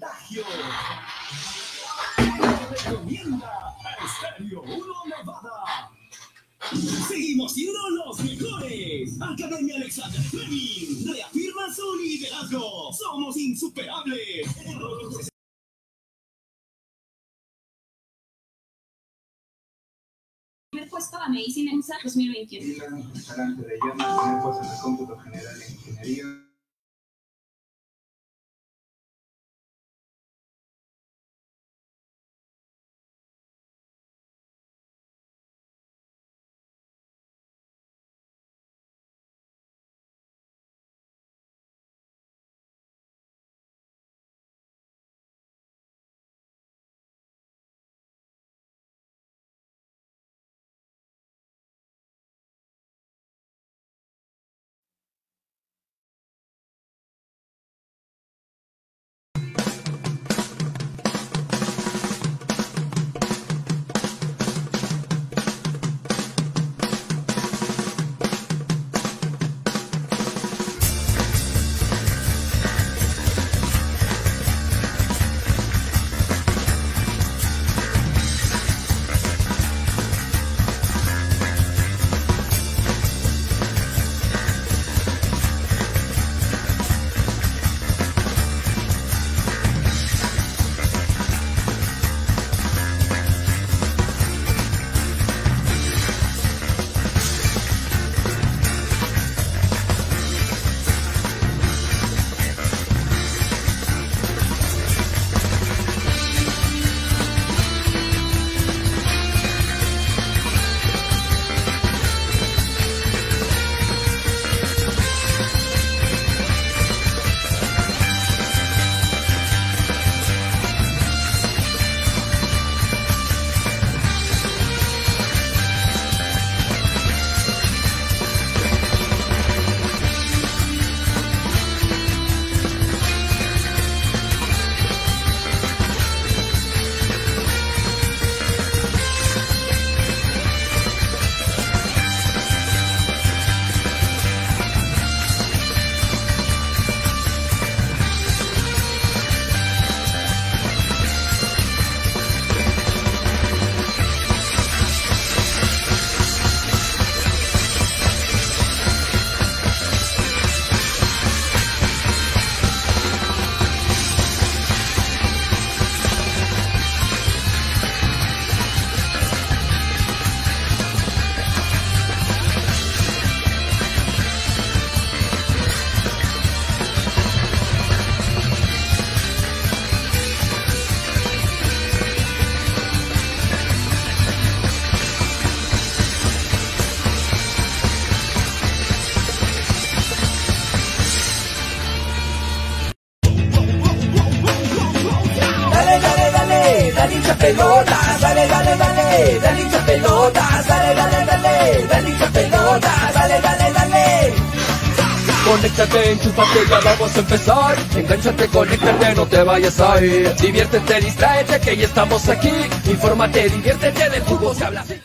contagio. Recomienda Estéreo 1 Nevada. Seguimos siendo los mejores. Academia Alexander Fleming reafirma su liderazgo. Somos insuperables. primer puesto a Medicina en 2021. Y la restaurante de llama, primer puesto en el cómputo general ingeniería. Pelotas, dale, dale, dale, dale hincha pelotas, dale, dale, dale. Conéctate, enchúfate, ya vamos a empezar. Engánchate, conéctate, no te vayas a ir. Diviértete, distráete, que ya estamos aquí. Infórmate, diviértete, del fútbol se habla así.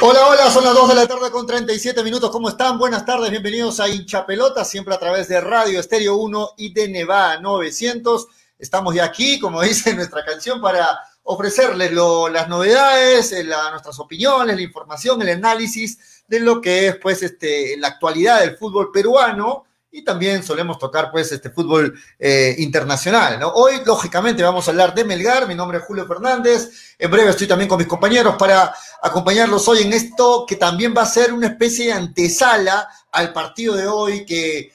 Hola, hola, son las 2 de la tarde con 37 minutos. ¿Cómo están? Buenas tardes, bienvenidos a Hincha Pelota, siempre a través de Radio Estéreo 1 y de Nevada 900. Estamos ya aquí, como dice nuestra canción, para ofrecerles las novedades, eh, nuestras opiniones, la información, el análisis de lo que es pues este, la actualidad del fútbol peruano y también solemos tocar pues este fútbol eh, internacional. Hoy, lógicamente, vamos a hablar de Melgar. Mi nombre es Julio Fernández. En breve estoy también con mis compañeros para acompañarlos hoy en esto que también va a ser una especie de antesala al partido de hoy que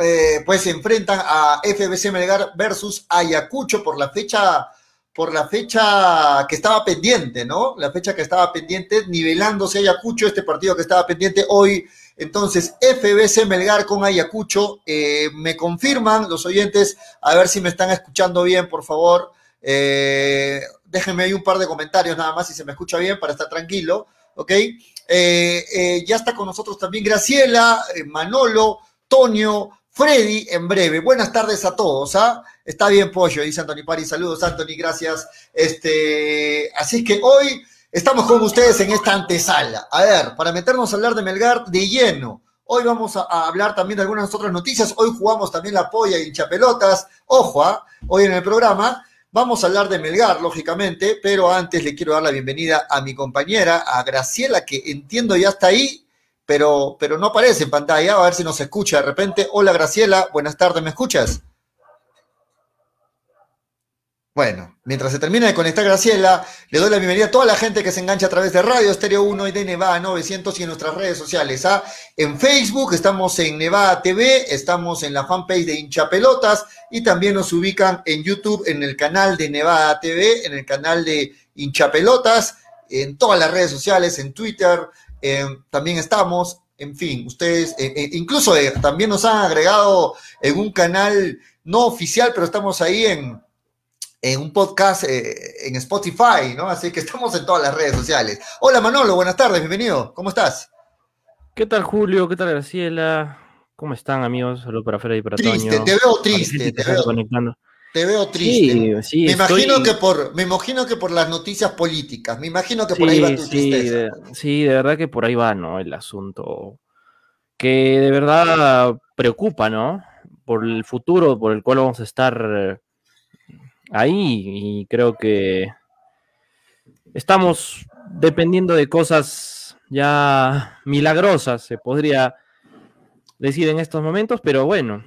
eh, pues se enfrentan a FBC Melgar versus Ayacucho por la fecha por la fecha que estaba pendiente, ¿no? La fecha que estaba pendiente, nivelándose Ayacucho, este partido que estaba pendiente hoy. Entonces, FBC Melgar con Ayacucho, eh, me confirman los oyentes, a ver si me están escuchando bien, por favor. Eh, déjenme ahí un par de comentarios nada más si se me escucha bien para estar tranquilo, ¿ok? Eh, ya está con nosotros también Graciela, Manolo, Tonio, Freddy en breve. Buenas tardes a todos, ¿ah? Está bien, Pollo, dice Anthony Pari. Saludos, Anthony, gracias. Este, así es que hoy estamos con ustedes en esta antesala. A ver, para meternos a hablar de Melgar de lleno. Hoy vamos a, hablar también de algunas otras noticias. Hoy jugamos también la polla y hinchapelotas. Ojo, ¿ah? hoy en el programa vamos a hablar de Melgar, lógicamente, pero antes le quiero dar la bienvenida a mi compañera, a Graciela, que entiendo ya está ahí, pero, pero no aparece en pantalla. A ver si nos escucha de repente. Hola Graciela, buenas tardes, ¿me escuchas? Bueno, mientras se termina de conectar Graciela, le doy la bienvenida a toda la gente que se engancha a través de Radio Estéreo 1 y de Nevada 900 y en nuestras redes sociales. ¿ah? En Facebook estamos en Nevada TV, estamos en la fanpage de Hinchapelotas y también nos ubican en YouTube en el canal de Nevada TV, en el canal de Hinchapelotas, en todas las redes sociales, en Twitter, eh, también estamos. En fin, ustedes, eh, eh, incluso eh, también nos han agregado en un canal no oficial, pero estamos ahí en, en un podcast en Spotify, ¿no? Así que estamos en todas las redes sociales. Hola Manolo, buenas tardes, bienvenido. ¿Cómo estás? ¿Qué tal Julio? ¿Qué tal Graciela? ¿Cómo están amigos? Saludos para Freddy y para Triste, Toño. te veo triste, te veo, conectando. Te veo triste. Sí, sí, me estoy- imagino que por, me imagino que por las noticias políticas, me imagino que por ahí va tu tristeza. de, sí, de verdad que por ahí va, ¿no? El asunto que de verdad preocupa, ¿no? Por el futuro por el cual vamos a estar eh, ahí y creo que estamos dependiendo de cosas ya milagrosas, se podría decir en estos momentos, pero bueno,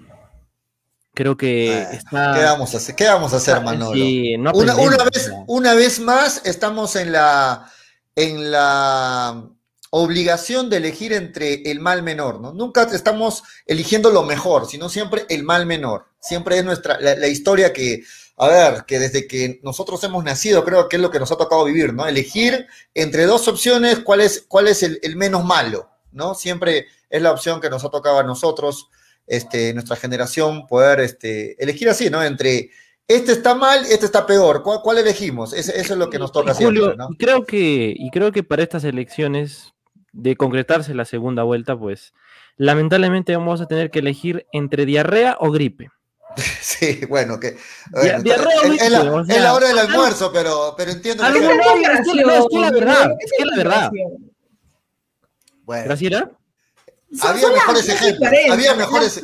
creo que Bueno, está... ¿Qué vamos a hacer? ¿Qué vamos a hacer, Manolo? Sí, no una, vez, una vez más estamos en la, en la obligación de elegir entre el mal menor, ¿no? Nunca estamos eligiendo lo mejor, sino siempre el mal menor. Siempre es nuestra, la, la historia que, a ver, que desde que nosotros hemos nacido, creo que es lo que nos ha tocado vivir, ¿no? Elegir entre dos opciones cuál es, cuál es el, el menos malo, ¿no? Siempre es la opción que nos ha tocado a nosotros, este, nuestra generación, poder este, elegir así, ¿no? Entre este está mal, este está peor. ¿Cuál, cuál elegimos? Eso es lo que nos toca ¿no? y creo que, y creo que para estas elecciones, de concretarse la segunda vuelta, pues lamentablemente vamos a tener que elegir entre diarrea o gripe. Sí, bueno, que bueno, diarrea es, es la, o es la hora del almuerzo, pero, pero entiendo que- es que, no, es que la verdad, es que la verdad. bueno, ¿Graciela? Había Son mejores ejemplos, había mejores,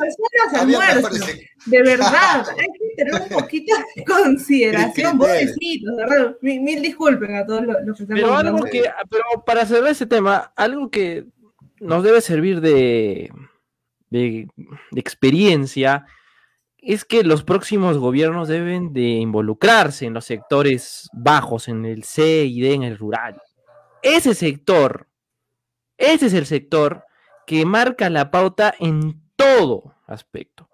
había ejemplos. De verdad, hay que tener un poquito de consideración. Criterio. Pobrecitos, de verdad. Mil, mil disculpen a todos los, los que están Pero algo que, pero para cerrar ese tema, algo que nos debe servir de, de, de experiencia es que los próximos gobiernos deben de involucrarse en los sectores bajos, en el C y D, en el rural. Ese sector, ese es el sector que marca la pauta en todo aspecto.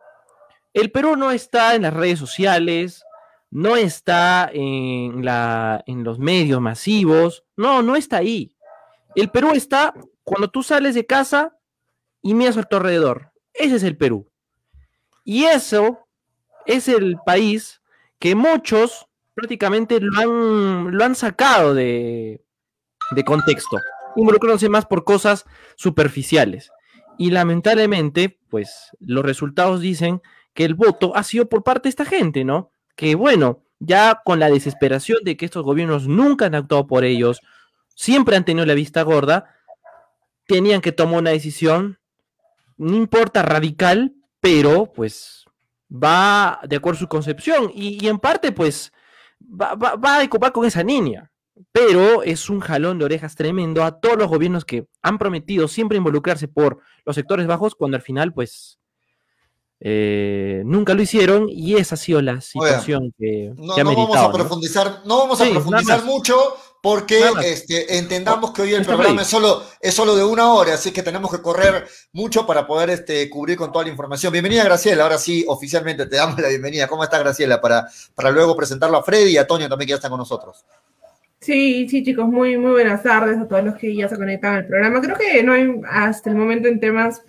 El Perú no está en las redes sociales, no está en, la, en los medios masivos, no, no está ahí. El Perú está cuando tú sales de casa y miras a tu alrededor. Ese es el Perú. Y eso es el país que muchos prácticamente lo han, lo han sacado de, de contexto, involucrándose más por cosas superficiales. Y lamentablemente, pues los resultados dicen que el voto ha sido por parte de esta gente, ¿no? Que bueno, ya con la desesperación de que estos gobiernos nunca han actuado por ellos, siempre han tenido la vista gorda, tenían que tomar una decisión, no importa radical, pero pues va de acuerdo a su concepción y, en parte pues va, va, va a copar con esa niña. Pero es un jalón de orejas tremendo a todos los gobiernos que han prometido siempre involucrarse por los sectores bajos cuando al final pues eh, nunca lo hicieron y esa ha sido la situación que, No, que ha no vamos a ¿no? profundizar, no vamos a Sí, profundizar mucho porque este, entendamos que hoy el programa es solo, es solo de una hora, así que tenemos que correr mucho para poder este, cubrir con toda la información. Bienvenida, Graciela. Ahora sí, oficialmente te damos la bienvenida. ¿Cómo estás, Graciela? Para, para luego presentarlo a Freddy y a Toño también que ya están con nosotros. Sí, sí, chicos, muy, muy buenas tardes a todos los que ya se conectan al programa. Creo que no hay, hasta el momento en temas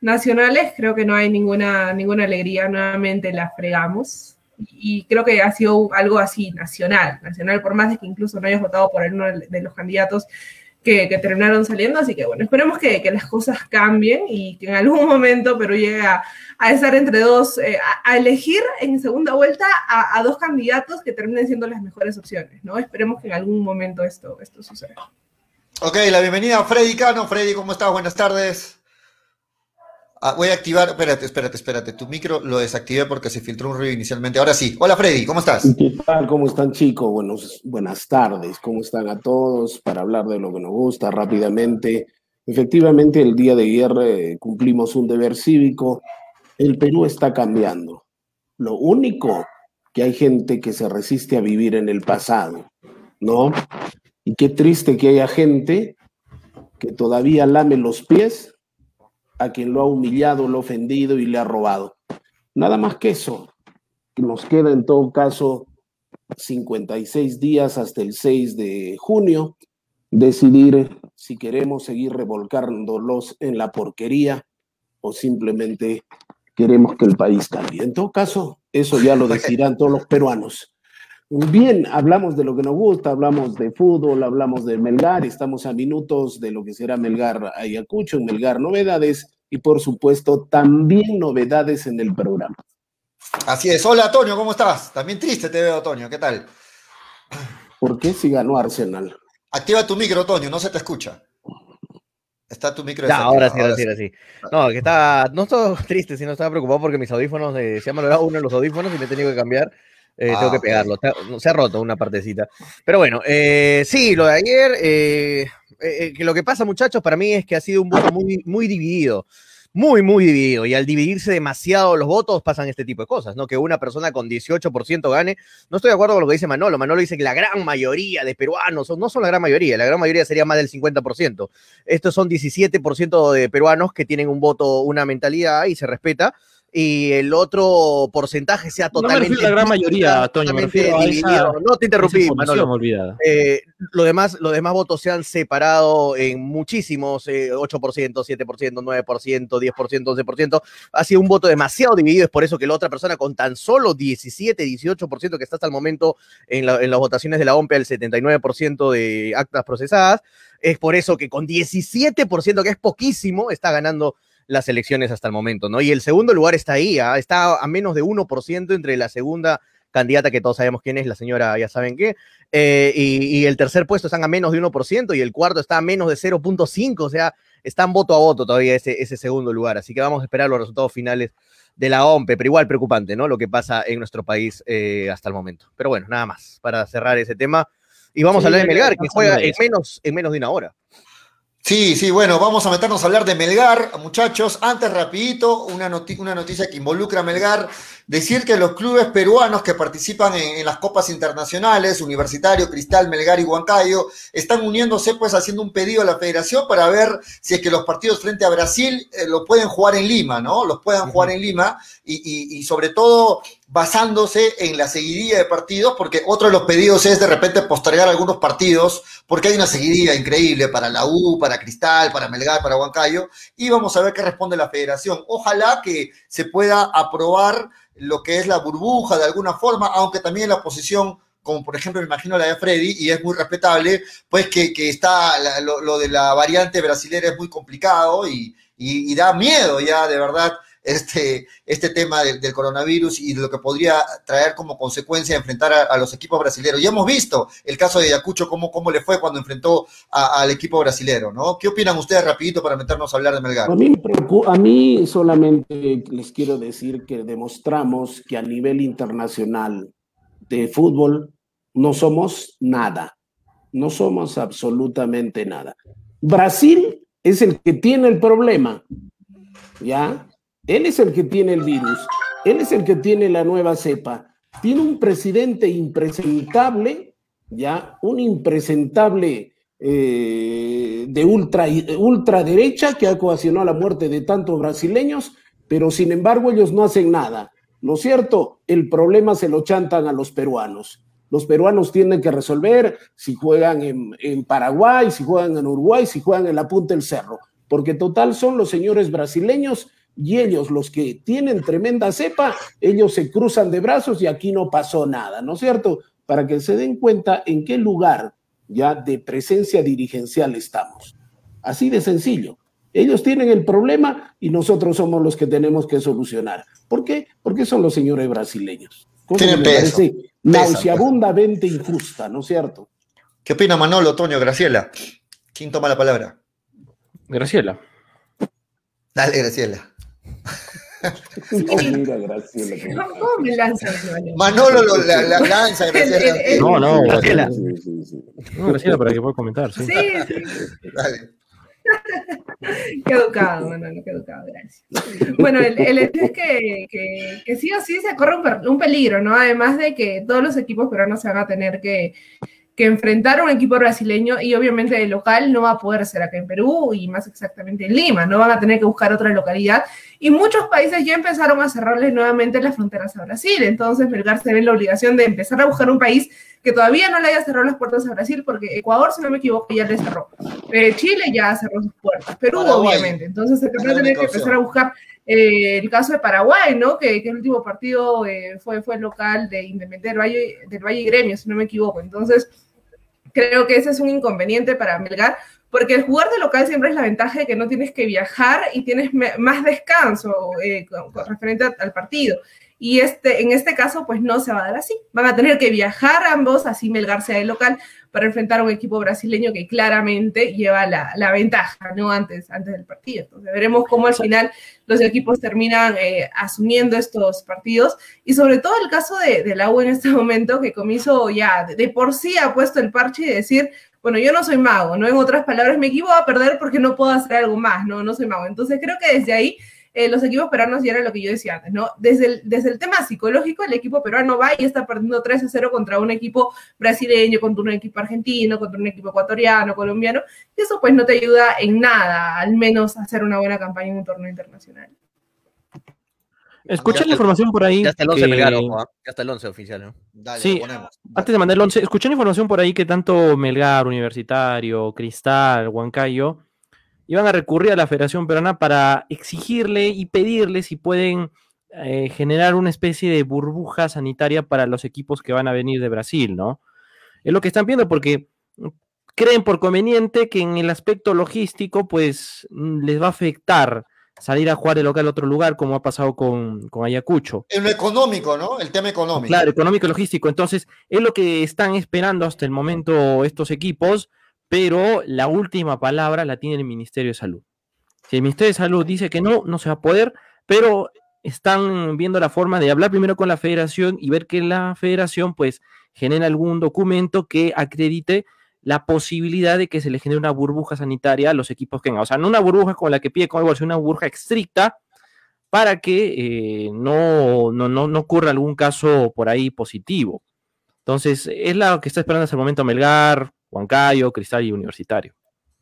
nacionales, creo que no hay ninguna, ninguna alegría. Nuevamente la fregamos. Y creo que ha sido algo así, nacional, nacional, por más de que incluso no hayas votado por uno de los candidatos que, que terminaron saliendo. Así que bueno, esperemos que, que las cosas cambien y que en algún momento Perú llegue a, estar entre dos, eh, a, a, elegir en segunda vuelta a, a, dos candidatos que terminen siendo las mejores opciones, ¿no? Esperemos que en algún momento esto, esto suceda. Ok, la bienvenida a Freddy Cano. Freddy, ¿cómo estás? Buenas tardes. Ah, voy a activar, espérate, espérate, espérate. Tu micro lo desactivé porque se filtró un ruido inicialmente. Ahora sí. Hola Freddy, ¿cómo estás? ¿Qué tal? ¿Cómo están chicos? Buenos, buenas tardes. ¿Cómo están a todos? Para hablar de lo que nos gusta rápidamente. Efectivamente, el día de ayer eh, cumplimos un deber cívico. El Perú está cambiando. Lo único que hay gente que se resiste a vivir en el pasado, ¿no? Y qué triste que haya gente que todavía lame los pies a quien lo ha humillado, lo ha ofendido y le ha robado. Nada más que eso. Nos queda en todo caso 56 días hasta el 6 de junio decidir si queremos seguir revolcándolos en la porquería o simplemente queremos que el país cambie. En todo caso, eso ya lo decidirán todos los peruanos. Bien, hablamos de lo que nos gusta, hablamos de fútbol, hablamos de Melgar, estamos a minutos de lo que será Melgar Ayacucho, en Melgar Novedades y por supuesto también novedades en el programa. Así es. Hola, Antonio, ¿cómo estás? También triste te veo, Antonio. ¿Qué tal? ¿Por qué si ganó Arsenal? Activa tu micro, Antonio, no se te escucha. Está tu micro. Ya, ahora sí, ahora sí, ahora sí. No, que estaba, no estaba triste, sino estaba preocupado porque mis audífonos, eh, se ha malogrado uno de los audífonos y me he tenido que cambiar. Eh, tengo Ah, que pegarlo. Se ha, se ha roto una partecita. Pero bueno, eh, sí, lo de ayer, eh, eh, que lo que pasa, muchachos, para mí es que ha sido un voto muy, muy dividido. Muy, muy dividido. Y al dividirse demasiado los votos pasan este tipo de cosas, ¿no? Que una persona con 18% gane. No estoy de acuerdo con lo que dice Manolo. Manolo dice que la gran mayoría de peruanos, no son la gran mayoría, la gran mayoría sería más del 50%. Estos son 17% de peruanos que tienen un voto, una mentalidad y se respeta. Y el otro porcentaje sea No me totalmente. refiero a la gran mayoría, Toño, me refiero a esa-. No te interrumpí, Manolo. Eh, los, demás, los demás votos se han separado en muchísimos, eh, 8%, 7%, 9%, 10%, 11%. Ha sido un voto demasiado dividido, es por eso que la otra persona con tan solo 17, 18% que está hasta el momento en, la- en las votaciones de la OMPE, el 79% de actas procesadas, es por eso que con 17%, que es poquísimo, está ganando las elecciones hasta el momento, ¿no? Y el segundo lugar está ahí, ¿ah? está a menos de 1% entre la segunda candidata que todos sabemos quién es, la señora, ya saben qué, eh, y, y el tercer puesto están a menos de 1% y el cuarto está a menos de 0.5, o sea, están voto a voto todavía ese, ese segundo lugar. Así que vamos a esperar los resultados finales de la OMPE, pero igual preocupante, ¿no? Lo que pasa en nuestro país eh, hasta el momento. Pero bueno, nada más para cerrar ese tema. Y vamos Sí, a hablar de Melgar, que juega menos, en menos de una hora. Sí, sí, bueno, vamos a meternos a hablar de Melgar, muchachos. Antes, rapidito, una, noti- una noticia que involucra a Melgar. Decir que los clubes peruanos que participan en, en las copas internacionales, Universitario, Cristal, Melgar y Huancayo, están uniéndose, pues haciendo un pedido a la federación para ver si es que los partidos frente a Brasil eh, lo pueden jugar en Lima, ¿no? Los puedan jugar en Lima y, y- y sobre todo basándose en la seguidilla de partidos, porque otro de los pedidos es de repente postergar algunos partidos, porque hay una seguidilla increíble para la U, para Cristal, para Melgar, para Huancayo, y vamos a ver qué responde la federación. Ojalá que se pueda aprobar lo que es la burbuja de alguna forma, aunque también la oposición, como por ejemplo me imagino la de Freddy, y es muy respetable, pues que, que está la- lo, de la variante brasilera es muy complicado y- y da miedo ya de verdad este, este tema del, del coronavirus y de lo que podría traer como consecuencia enfrentar a, a los equipos brasileños. Ya hemos visto el caso de Ayacucho, cómo, cómo le fue cuando enfrentó a- al equipo brasilero, ¿no? ¿Qué opinan ustedes rapidito para meternos a hablar de Melgar? A mí, a mí solamente les quiero decir que demostramos que a nivel internacional de fútbol no somos nada, no somos absolutamente nada. Brasil es el que tiene el problema, ¿ya? Él es el que tiene el virus, él es el que tiene la nueva cepa, tiene un presidente impresentable, ¿ya? Un impresentable eh, de ultra, ultraderecha que ha ocasionado la muerte de tantos brasileños, pero sin embargo ellos no hacen nada. ¿No es cierto? El problema se lo chantan a los peruanos. Los peruanos tienen que resolver si juegan en Paraguay, si juegan en Uruguay, si juegan en la punta del cerro, porque total son los señores brasileños y ellos los que tienen tremenda cepa, ellos se cruzan de brazos y aquí no pasó nada, ¿no es cierto? Para que se den cuenta en qué lugar ya de presencia dirigencial estamos. Así de sencillo. Ellos tienen el problema y nosotros somos los que tenemos que solucionar. ¿Por qué? Porque son los señores brasileños. Tienen peso, pues. nauseabundamente injusta, ¿no es cierto? ¿Qué opina Manolo, Toño, Graciela? ¿Quién toma la palabra? Graciela. Dale, Graciela. No, mira, Graciela. ¿Cómo, cómo me? Manolo lo, la, la- lanza, El- el- el- No, no, Graciela. Sí, sí, sí. No, Graciela, para que pueda comentar, sí. Sí, sí. Dale. Qué educado, Manolo, qué educado, gracias. Bueno, el, el hecho es que, que, que sí o sí se corre un, un peligro, ¿no? Además de que todos los equipos peruanos se van a tener que, que enfrentar a un equipo brasileño y obviamente el local no va a poder ser acá en Perú y más exactamente en Lima, no van a tener que buscar otra localidad y muchos países ya empezaron a cerrarles nuevamente las fronteras a Brasil, entonces Melgar se ve la obligación de empezar a buscar un país que todavía no le haya cerrado las puertas a Brasil, porque Ecuador, si no me equivoco, ya le cerró. Eh, Chile ya cerró sus puertas, Perú Paraguay. obviamente, entonces se va a tener que empezar a buscar eh, el caso de Paraguay, ¿no? Que, que el último partido eh, fue, fue local de Independiente del Valle, del Valle y Gremio, si no me equivoco. Entonces, creo que ese es un inconveniente para Melgar, porque el jugar de local siempre es la ventaja de que no tienes que viajar y tienes más descanso eh, con, referente al partido. Y este, en este caso, pues no se va a dar así. Van a tener que viajar ambos, así Melgar sea el local, para enfrentar a un equipo brasileño que claramente lleva la, la ventaja, ¿no? Antes, antes del partido. Entonces veremos cómo al final los equipos terminan eh, asumiendo estos partidos. Y sobre todo el caso de, del agua en este momento, que Comiso ya de, de por sí ha puesto el parche y decir, bueno, yo no soy mago, ¿no? En otras palabras, me equivoco a perder porque no puedo hacer algo más, ¿no? No soy mago. Entonces creo que desde ahí eh, los equipos peruanos, y era lo que yo decía antes, ¿no? Desde el, desde el tema psicológico, el equipo peruano va y está perdiendo 3 a 0 contra un equipo brasileño, contra un equipo argentino, contra un equipo ecuatoriano, colombiano, y eso pues no te ayuda en nada, al menos a hacer una buena campaña en un torneo internacional. Escuché la información por ahí. Ya está el 11 que- Melgar, ojo, ¿ah? Ya está el 11 oficial, ¿no? Dale, Sí. ponemos. Antes de mandar el 11, escuché una información por ahí que tanto Melgar, Universitario, Cristal, Huancayo iban a recurrir a la Federación Peruana para exigirle y pedirle si pueden eh, generar una especie de burbuja sanitaria para los equipos que van a venir de Brasil, ¿no? Es lo que están viendo porque creen por conveniente que en el aspecto logístico, pues mm, les va a afectar salir a jugar el local a otro lugar, como ha pasado con, con Ayacucho. En lo económico, ¿no? El tema económico. Claro, económico y logístico. Entonces, es lo que están esperando hasta el momento estos equipos, pero la última palabra la tiene el Ministerio de Salud. Si el Ministerio de Salud dice que no, no se va a poder, pero están viendo la forma de hablar primero con la federación y ver que la federación pues genera algún documento que acredite la posibilidad de que se le genere una burbuja sanitaria a los equipos que vengan. O sea, no una burbuja como la que pide Conmebol, sino una burbuja estricta para que eh, no, no, no, no ocurra algún caso por ahí positivo. Entonces, es lo que está esperando hasta el momento Melgar, Huancayo, Cristal y Universitario.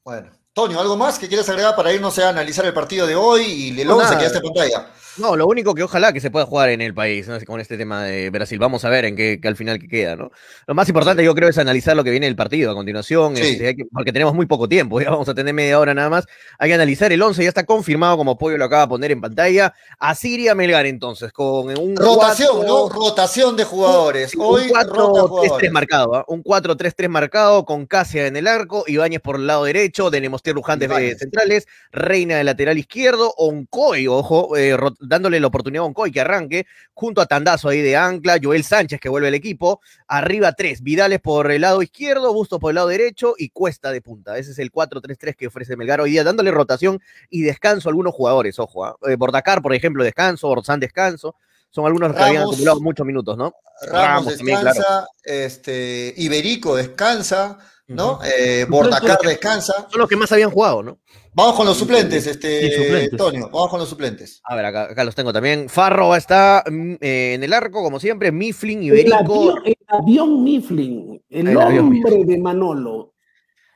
Bueno. Toño, ¿algo más que quieras agregar para irnos a analizar el partido de hoy y el No, 11 que ya está en pantalla? No, lo único que ojalá que se pueda jugar en el país, ¿no? con este tema de Brasil. Vamos a ver en qué, al final qué queda, ¿no? Lo más importante yo creo es analizar lo que viene del partido a continuación, Sí. este, que- porque tenemos muy poco tiempo, ya vamos a tener media hora nada más. Hay que analizar el 11, ya está confirmado como Pollo lo acaba de poner en pantalla. Asiria Melgar entonces, con un Rotación, cuatro- ¿no? Rotación de jugadores. Hoy un rota 4-3-3 jugadores. marcado, ¿ah? un 4-3-3 marcado con Casia en el arco, Ibáñez por el lado derecho, Denemostier Luján de centrales, Reina de lateral izquierdo, Oncoy, ojo, eh, dándole la oportunidad a Oncoy que arranque, junto a Tandazo ahí de ancla, Joel Sánchez que vuelve al equipo, arriba tres, Vidales por el lado izquierdo, Bustos por el lado derecho y Cuesta de punta. Ese es el 4-3-3 que ofrece Melgar hoy día, dándole rotación y descanso a algunos jugadores, ojo, ¿ah? Eh, Bordacar, por ejemplo, descanso, Orzán descanso, son algunos que habían acumulado muchos minutos, ¿no? Ramos, Ramos también, descansa, este, Iberico descansa, ¿no? Eh, Bordacar descansa. Son los que más habían jugado, ¿no? Vamos con los suplentes, este, Sí, suplentes. Toño, vamos con los suplentes. A ver, acá, acá los tengo también. Farro está mm, eh, en el arco, como siempre. Mifflin, El Iberico, avión, el avión Mifflin, el, El hombre de Manolo.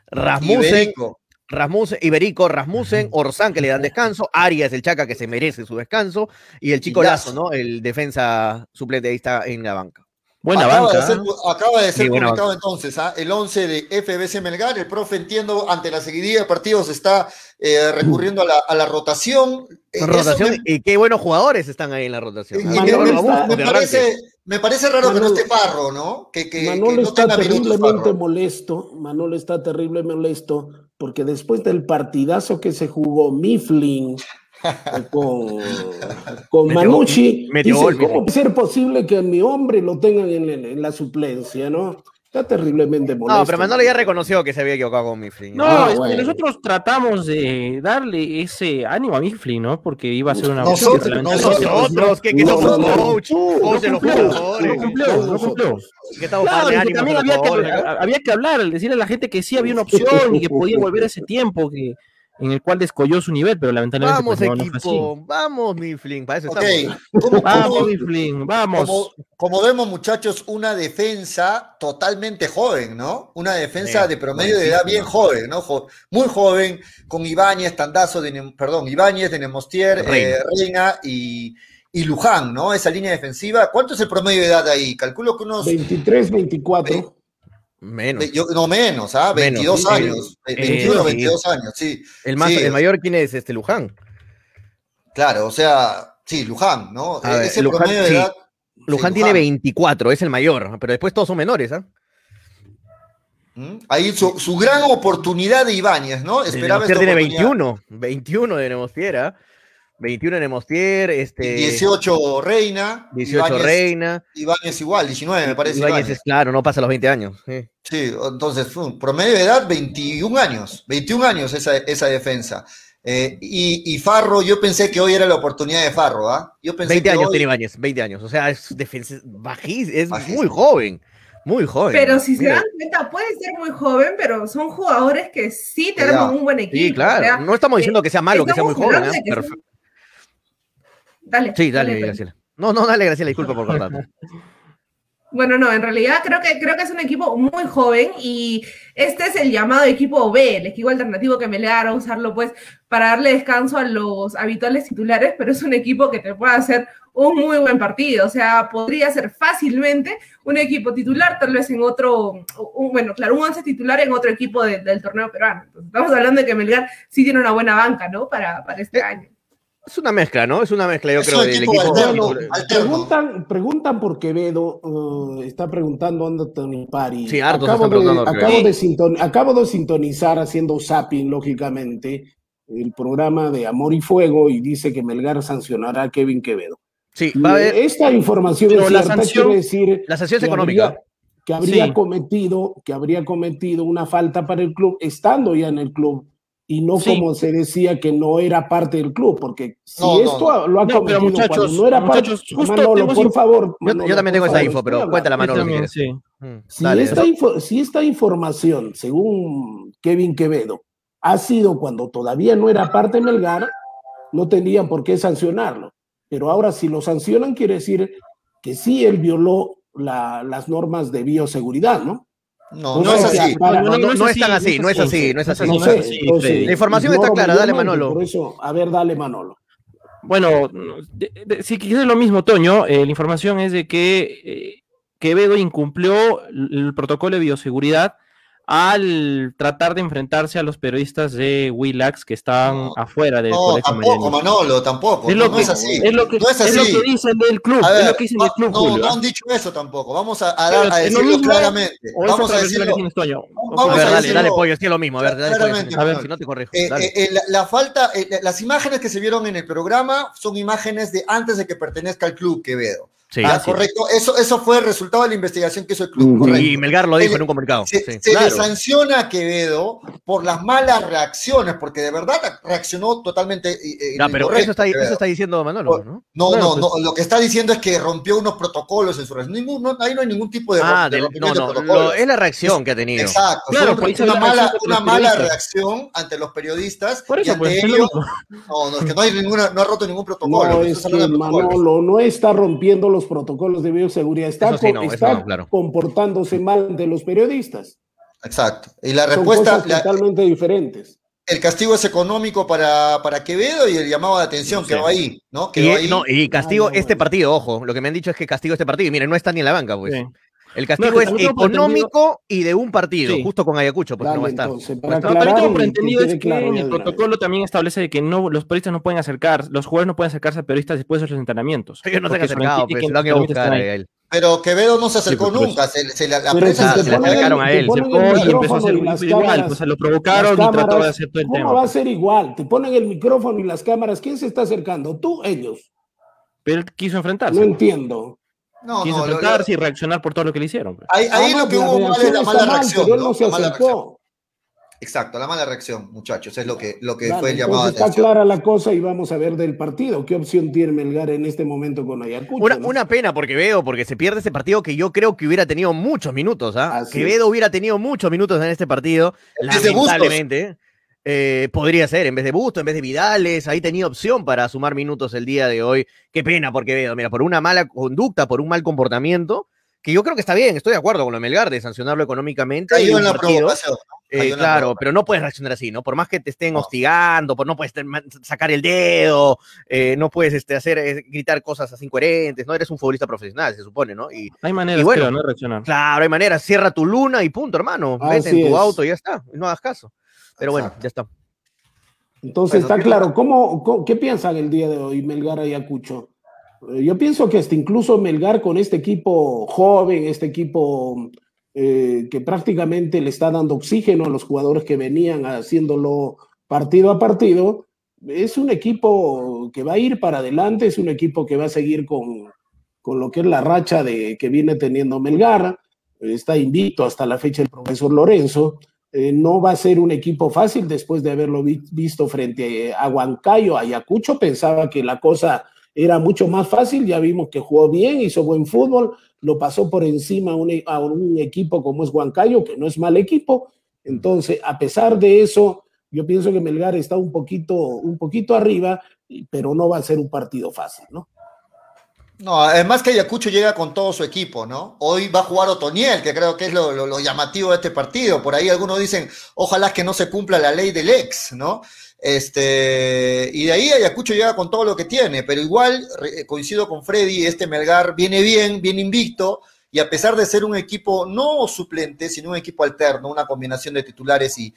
Rasmussen, Iberico. Rasmussen, Iberico, Rasmussen, Orzán, que le dan descanso. Arias, el Chaca, que se merece su descanso. Y el chico Y Lazo, Lazo. ¿no? El defensa suplente ahí está en la banca. Buena acaba, banca. de ser, acaba de ser publicado entonces ¿ah? el 11 de FBC Melgar. El profe, entiendo, ante la seguidilla de partidos está eh, recurriendo a la, a la rotación. Eh, rotación, me- y qué buenos jugadores están ahí en la rotación. y- ¿ah? y me, parece, me parece raro que no esté Farro, ¿no? Que, que, que Manolo no está tenga terriblemente Farro. molesto. Manolo está terriblemente molesto porque después del partidazo que se jugó Mifflin eh, con, con Manucci, dice, ¿cómo Mifflin". puede ser posible que a mi hombre lo tengan en, en- en la suplencia, no? Está terriblemente molesto. No, pero Manolo ya reconoció que se había equivocado con Mifflin. No, Ah, es que bueno. nosotros tratamos de darle ese ánimo a Mifflin, ¿no? Porque iba a ser una Nosotros- Nosotros, que, que No, somos no, no. coach, coach de los cumplió, jugadores. no cumplió, no cumplió. Que Claro, que también había que, ¿no? había que hablar, decirle a la gente que sí había una opción y que podía volver a ese tiempo que, en el cual descolló su nivel, pero lamentablemente Vamos, pues, no, no fue así. equipo, vamos, Mifflin, para eso Ok, estamos. ¿cómo- Vamos, Mifflin, vamos. Como, como vemos, muchachos, una defensa totalmente joven, ¿no? Una defensa Sí, de promedio de edad bien joven, ¿no? Jo- muy joven, con Ibáñez, Tandazo, de perdón, Ibáñez, de Nemostier, eh, Reina. Reina, y, y Luján, ¿no? Esa línea defensiva. ¿Cuánto es el promedio de edad ahí? Calculo que unos. 23, 24. Menos. yo- no menos, ¿ah? Menos, 22 sí, años. sí. 21, Eh, 22 años, sí. El, más, Sí, el mayor, ¿quién es? Este Luján. Claro, o sea, sí, Luján, ¿no? Ver, Ese Luján, promedio de sí. edad. Luján sí, tiene 24, es el mayor, pero después todos son menores, ¿ah? ¿Mm? Ahí su, su gran oportunidad de Ibáñez, ¿no? Esperaba esta tiene oportunidad. 21, 21 de Nemostier, ¿ah? 21 de Nemostier, este, 18 Reina. 18 Ibáñez- Reina. Ibáñez igual, 19 me parece. Ibáñez Ibáñez. es claro, no pasa los 20 años. sí. Sí, entonces, promedio de edad 21 años, 21 años esa, esa defensa. Eh, y, y Farro, yo pensé que hoy era la oportunidad de Farro, ¿ah? Yo pensé 20 que años hoy- tiene Ibáñez, 20 años. O sea, es defensa bajísimo, es Bajísimo. muy joven. Muy joven. Pero si se dan cuenta, puede ser muy joven, pero son jugadores que sí te Ya. arman un buen equipo. Sí, claro. o sea, no estamos diciendo que sea malo, que sea muy joven. hablando ¿ah? de que Pero- son- Dale. Sí, dale, pues. Graciela. No, no, dale, Graciela, disculpa por cortar. Bueno, no, en realidad creo que, creo que es un equipo muy joven y este es el llamado equipo B, el equipo alternativo que me le a usarlo pues para darle descanso a los habituales titulares, pero es un equipo que te puede hacer un muy buen partido, o sea, podría ser fácilmente un equipo titular, tal vez en otro, un- bueno, claro, un once titular en otro equipo de- del torneo peruano. Entonces, estamos hablando de que Melgar sí tiene una buena banca, ¿no? Para, para este Eh, año. Es una mezcla, ¿no? Es una mezcla, yo Es creo, del equipo alterno. Alterno. preguntan, preguntan por Quevedo, eh, está preguntando Anthony Pari. Sí, hartos acabo, de, acabo, de sinton- acabo de sintonizar haciendo zapping, lógicamente, el programa de Amor y Fuego y dice que Melgar sancionará a Kevin Quevedo. Sí, va a haber. Esta información Pero es la cierta, sanción- quiere decir La sanción es que económica. habría- que habría Sí. cometido, que habría cometido una falta para el club estando ya en el club y no Sí. como se decía que no era parte del club, porque si No, esto no. lo ha No, pero cometido muchachos, cuando no era muchachos, parte, justo Manolo, por favor. Yo, Manolo, yo también tengo esa favor, info, pero cuéntala. Manolo, si También, sí. Mm, Si, dale, esta info- si esta información, según Kevin Quevedo, ha sido cuando todavía no era parte de Melgar, no tendrían por qué sancionarlo. Pero ahora si lo sancionan quiere decir que sí él violó la- las normas de bioseguridad, ¿no? No, No no es así. No, es tan así, no es así, no es así. No no sé, es así. La información está clara, dale, Manolo. Por eso, a ver, dale Manolo. Bueno, si quieres lo mismo, Toño, eh, la información es de que eh, Quevedo incumplió el protocolo de bioseguridad al tratar de enfrentarse a los periodistas de Willax que están No, afuera del No, colegio tampoco. Manolo, tampoco. Es no, lo, no que, es así. es lo que, no es es lo así. que dicen del club, A es ver, lo que dicen no, del club, no, Julio. no ¿ah? han dicho eso tampoco. Vamos a, a, dar- a es lo decirlo mismo, claramente. Vamos a que decirlo. Vamos A a ver, dale, decirlo- dale, pollo, sí es lo mismo. A ver, dale, pollo, Claramente, si no- Manolo. si no te corrijo. Eh, dale. eh, eh, la, la falta, eh, las imágenes que se vieron en el programa son imágenes de antes de que pertenezca al club Quevedo. Sí, Ah, así es. correcto. Eso, eso fue el resultado de la investigación que hizo el club. Correcto. Y Melgar lo dijo Se- en un comunicado. Se, sí, se claro. le sanciona a Quevedo por las malas reacciones, porque de verdad reaccionó totalmente. eh, Ya, pero incorrecto, eso está, eso está diciendo Manolo, ¿no? No, Claro, no, pues. no. Lo que está diciendo es que rompió unos protocolos en su. Ningún- no, ahí no hay ningún tipo de, Ah, de del- no, no, de lo- es la reacción que ha tenido. Exacto. Claro, fue una, la mala, reacción una mala reacción ante los periodistas. Por y eso, ante pues, es lo ellos, no, no, es que no hay ninguna, no ha roto ningún protocolo. No, no es que. Manolo no está rompiendo los protocolos de bioseguridad, está, Eso sí, co- no, eso está no, claro. comportándose mal de los periodistas. Exacto. Y la Son respuesta, cosas la- totalmente diferentes. el castigo es económico para, para Quevedo y el llamado de atención Sí. quedó ahí, ¿no? Y, Quedó ahí. no, y castigo Ah, no, este partido, ojo, lo que me han dicho es que castigo este partido. Y miren, no está ni en la banca, pues. Sí. El castigo No, que es económico y de un partido, Sí. justo con Ayacucho, pues no Dale, va a estar. entonces, No para. No, tengo por que entendido es que claro el protocolo también establece que no, los periodistas no pueden acercar, los jugadores no pueden acercarse a periodistas después de los entrenamientos. Ellos no se han porque acercado, implica pues, que lo han ido a los periodistas buscar a él. Pero Quevedo no se acercó Sí, pues, nunca. Se, se la, la Pero prensa te se le acercaron a él, Se y empezó a hacer igual, cámaras, pues se lo provocaron y trató de hacer todo el ¿Cómo tema. va a pues. ser igual? Te ponen el micrófono y las cámaras. ¿Quién se está acercando? ¿Tú? Ellos. Pero él quiso enfrentarse. No entiendo. No, quiso no, lo- y reaccionar por todo lo que le hicieron. pues. Ahí, ahí Ah, lo que la hubo mal es la mala mal, reacción. pero él ¿no? no se La mala acercó. reacción. Exacto, la mala reacción, muchachos, es lo que, lo que fue el llamado de entonces está clara la cosa y vamos a ver del partido. ¿Qué opción tiene Melgar en este momento con Ayacucho? Una, no? una pena porque veo, porque se pierde ese partido que yo creo que hubiera tenido muchos minutos. ¿ah? Quevedo hubiera tenido muchos minutos en este partido. Lamentablemente. Eh, podría ser, en vez de Busto, en vez de Vidales, ahí tenía opción para sumar minutos el día de hoy. Qué pena por Quevedo, mira, por una mala conducta, por un mal comportamiento, que yo creo que está bien, estoy de acuerdo con lo de Melgar, de sancionarlo económicamente. Cayó y en un la partido, provocación. eh, en la claro, pero no puedes reaccionar así, ¿no? Por más que te estén No. hostigando, por no puedes sacar el dedo, eh, no puedes este, hacer, eh, gritar cosas así incoherentes, ¿no? Eres un futbolista profesional, se supone, ¿no? Y Hay maneras, bueno, creo, ¿no? de reaccionar. claro, hay manera, cierra tu luna y punto, hermano. Vete en tu es. auto y ya está, y no hagas caso. Pero bueno, Exacto. ya está. Entonces está ¿qué- claro. ¿Cómo, cómo- qué piensan el día de hoy Melgar Ayacucho? Eh, Yo pienso que hasta incluso Melgar con este equipo joven, este equipo eh, que prácticamente le está dando oxígeno a los jugadores que venían haciéndolo partido a partido, es un equipo que va a ir para adelante, es un equipo que va a seguir con, con lo que es la racha de, que viene teniendo Melgar. Está invicto hasta la fecha el profesor Lorenzo. Eh, no va a ser un equipo fácil después de haberlo vi- visto frente a Huancayo, Ayacucho. Pensaba que la cosa era mucho más fácil. Ya vimos que jugó bien, hizo buen fútbol, lo pasó por encima a un, e- a un equipo como es Huancayo, que no es mal equipo. Entonces, a pesar de eso, yo pienso que Melgar está un poquito, un poquito arriba, pero no va a ser un partido fácil, ¿no? No, además que Ayacucho llega con todo su equipo, ¿no? Hoy va a jugar Otoniel, que creo que es lo, lo- llamativo de este partido. Por ahí algunos dicen, ojalá que no se cumpla la ley del ex, ¿no? Este, y de ahí Ayacucho llega con todo lo que tiene, pero igual coincido con Freddy, este Melgar viene bien, bien invicto, y a pesar de ser un equipo no suplente, sino un equipo alterno, una combinación de titulares y,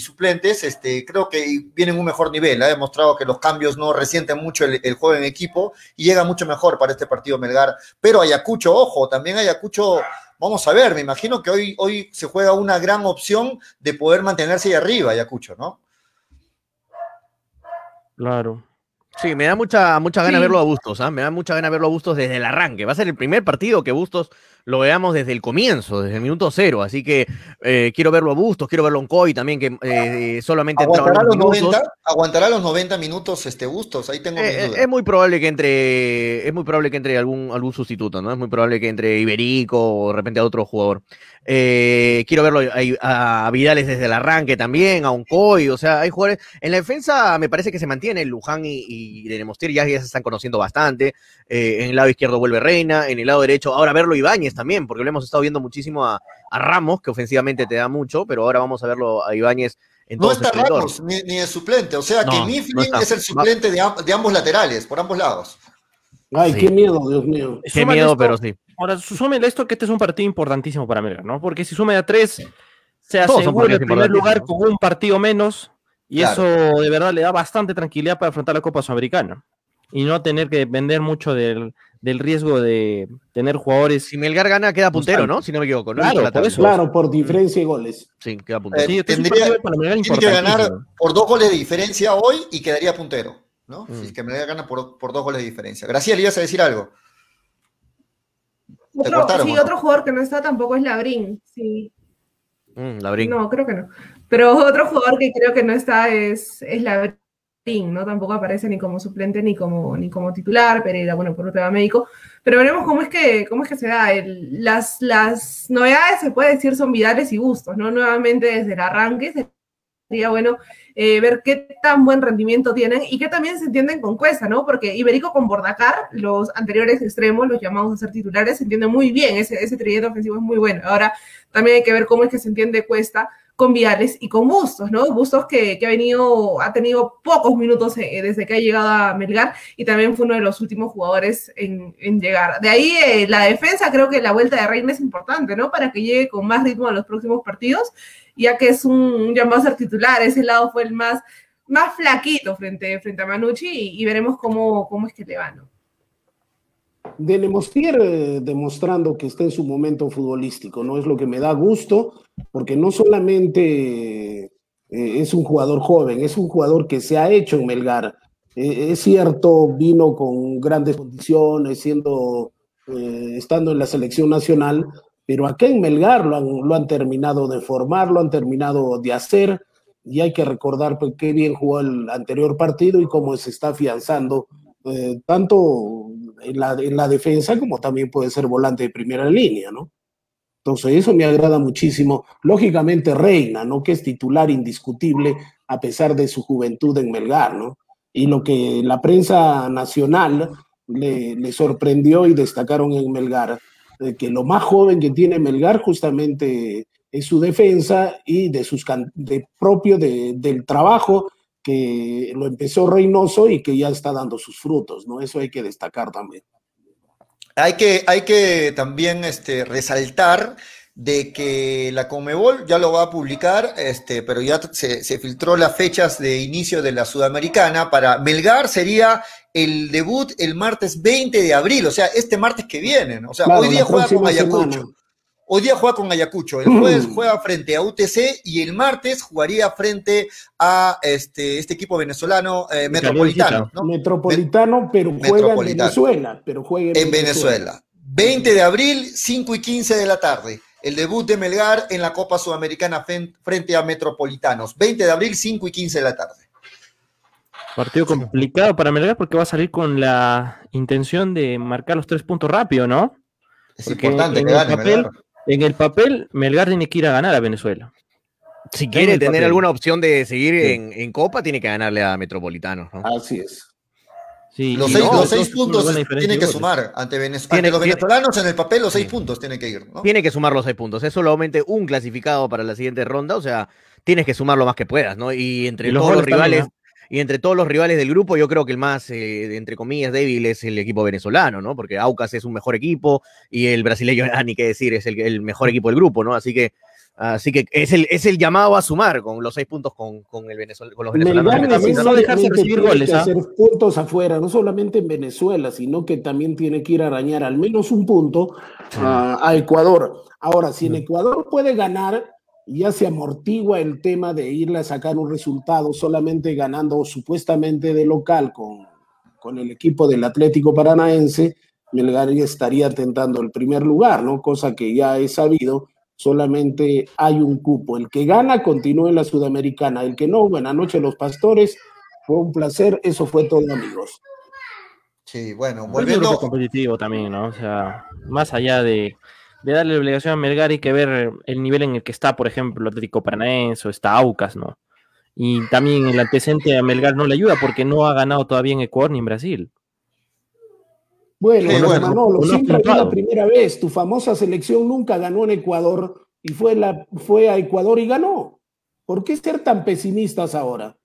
suplentes, este, creo que viene en un mejor nivel. Ha demostrado que los cambios no resienten mucho el, el juego en equipo y llega mucho mejor para este partido Melgar. Pero Ayacucho, ojo, también Ayacucho, vamos a ver, me imagino que hoy, hoy se juega una gran opción de poder mantenerse ahí arriba, Ayacucho, ¿no? Claro. Sí, me da mucha, mucha gana Sí. verlo a Bustos, ¿ah? Me da mucha gana verlo a Bustos desde el arranque. Va a ser el primer partido que Bustos lo veamos desde el comienzo, desde el minuto cero. Así que eh, quiero verlo a Bustos, quiero verlo a Coy también, que eh, solamente ¿Aguantará los, unos minutos. 90, ¿Aguantará los 90 minutos este Bustos? Ahí tengo Eh, eh, dudas. es muy probable que entre, es muy probable que entre algún, algún sustituto, ¿no? Es muy probable que entre Iberico o de repente a otro jugador. Eh, quiero verlo a, a Vidales desde el arranque también, a Uncoy, o sea, hay jugadores. En la defensa me parece que se mantiene Luján y, y Denemostir, ya, ya se están conociendo bastante. En el lado izquierdo vuelve Reina, en el lado derecho, ahora verlo Ibáñez también, porque lo hemos estado viendo muchísimo a, a Ramos, que ofensivamente te da mucho, pero ahora vamos a verlo a Ibáñez en No está. Ramos ni, ni el suplente, o sea No, que Mifflin es el suplente de, am- de ambos laterales, por ambos lados. Ay, Sí. qué miedo, Dios mío. Qué Súmale miedo, esto- pero sí. Ahora, su- súmele esto que este es un partido importantísimo para Melgar, ¿no? Porque si sume a tres, se Todos asegura el primer lugar con un partido menos y Claro. eso de verdad le da bastante tranquilidad para afrontar la Copa Sudamericana y no tener que depender mucho del, del riesgo de tener jugadores. Si Melgar gana, queda puntero, ¿no? Si no me equivoco. ¿no? Claro, por eso. Claro, por diferencia de goles. Sí, queda puntero. Eh, Sí, este tendría- partido para Melgar Tiene que ganar por dos goles de diferencia hoy y quedaría puntero, ¿no? Mm. Si es que Melgar gana por, por dos goles de diferencia. Graciela, ibas a decir algo. Otro, cortaron, sí, otro jugador que no está tampoco es Labrín. Sí, Mm, Labrín. no, creo que no. Pero otro jugador que creo que no está es, es Labrín, ¿no? Tampoco aparece ni como suplente ni como, ni como titular, Pereira, bueno, por un tema médico. Pero veremos cómo es que, cómo es que se da. El- las, las novedades, se puede decir, son Vidales y Bustos, ¿no? Nuevamente desde el arranque sería bueno eh, ver qué tan buen rendimiento tienen y que también se entienden con Cuesta, ¿no? Porque Iberico con Bordacar, los anteriores extremos, los llamamos a ser titulares, se entiende muy bien, ese, ese ofensivo es muy bueno. Ahora también hay que ver cómo es que se entiende Cuesta con Viales y con Bustos, ¿no? Bustos que, ha venido, ha tenido pocos minutos eh, desde que ha llegado a Melgar y también fue uno de los últimos jugadores en, llegar. De ahí eh, la defensa, creo que la vuelta de Reina es importante, ¿no? Para que llegue con más ritmo a los próximos partidos, ya que es un, un llamado a ser titular, ese lado fue el más, más flaquito frente, frente a Manucci y, y veremos cómo, cómo es que le va, ¿no? De Nemostier eh, demostrando que está en su momento futbolístico, ¿no? Es lo que me da gusto, porque no solamente eh, es un jugador joven, es un jugador que se ha hecho en Melgar. Eh, es cierto, vino con grandes condiciones, siendo eh, estando en la selección nacional, pero acá en Melgar lo han, lo han terminado de formar, lo han terminado de hacer, y hay que recordar pues, qué bien jugó el anterior partido y cómo se está afianzando, eh, tanto en la, en la defensa como también puede ser volante de primera línea, ¿no? Entonces, eso me agrada muchísimo. Lógicamente, Reina, ¿no? Que es titular indiscutible a pesar de su juventud en Melgar, ¿no? Y lo que la prensa nacional le, le sorprendió y destacaron en Melgar, de que lo más joven que tiene Melgar justamente es su defensa y de sus de propio de- del trabajo que lo empezó Reynoso y que ya está dando sus frutos, ¿no? Eso hay que destacar también. Hay que, hay que también este, resaltar de que la Comebol ya lo va a publicar, este, pero ya se, se filtró las fechas de inicio de la Sudamericana. Para Melgar sería el debut el martes 20 de abril, o sea, este martes que viene. ¿no? O sea, Claro, hoy día juega con Ayacucho. semana. Hoy día juega con Ayacucho, el jueves juega frente a UTC y el martes jugaría frente a este, este equipo venezolano eh, metropolitano. ¿no? Metropolitano, pero juega en. Venezuela, pero juega en, en Venezuela. 20 de abril, 5 y 15 de la tarde. El debut de Melgar en la Copa Sudamericana frente a Metropolitanos. 20 de abril, 5 y 15 de la tarde. Partido complicado para Melgar porque va a salir con la intención de marcar los tres puntos rápido, ¿no? Es Porque importante que gane papel, Melgar. En el papel, Melgar tiene que ir a ganar a Venezuela. Si quiere tener papel. alguna opción de seguir Sí. en, en Copa, tiene que ganarle a Metropolitanos. ¿no? Así es. Sí, Los seis, no, los dos- seis dos puntos de que sumar ante, Venez- Tiene- ante los tiene- venezolanos en el papel, los seis Sí. puntos tienen que ir. ¿no? Tiene que sumar los seis puntos. Es solamente un clasificado para la siguiente ronda. O sea, tienes que sumar lo más que puedas, ¿no? Y entre Y los todos los también, rivales. Y entre todos los rivales del grupo, yo creo que el más, eh, entre comillas, débil es el equipo venezolano, ¿no? Porque Aucas es un mejor equipo y el brasileño, nada ni qué decir, es el, el mejor equipo del grupo, ¿no? Así que, así que es, el, es el llamado a sumar con los seis puntos con, con, el venezol- con los venezolanos. Melgar también no dejarse recibir goles, ¿ah? hacer puntos afuera, no solamente en Venezuela, sino que también tiene que ir a arañar al menos un punto a, a Ecuador. Ahora, si en Ecuador puede ganar, ya se amortigua el tema de irle a sacar un resultado solamente ganando supuestamente de local con, con el equipo del Atlético Paranaense, Melgar ya estaría tentando el primer lugar, ¿no? Cosa que ya he sabido, solamente hay un cupo. El que gana continúa en la Sudamericana, el que no, buenas noches los pastores, fue un placer, eso fue todo amigos. Sí, bueno, volviendo. grupo competitivo también, ¿no? O sea, más allá de, de darle obligación a Melgar, hay que ver el nivel en el que está, por ejemplo, el Atlético Paranaense o está Aucas, ¿no? Y también el antecedente a Melgar no le ayuda porque no ha ganado todavía en Ecuador ni en Brasil. Bueno, Sí, pues, bueno, Manolo, siempre es la primera vez, tu famosa selección nunca ganó en Ecuador y fue, la, fue a Ecuador y ganó. ¿Por qué ser tan pesimistas ahora?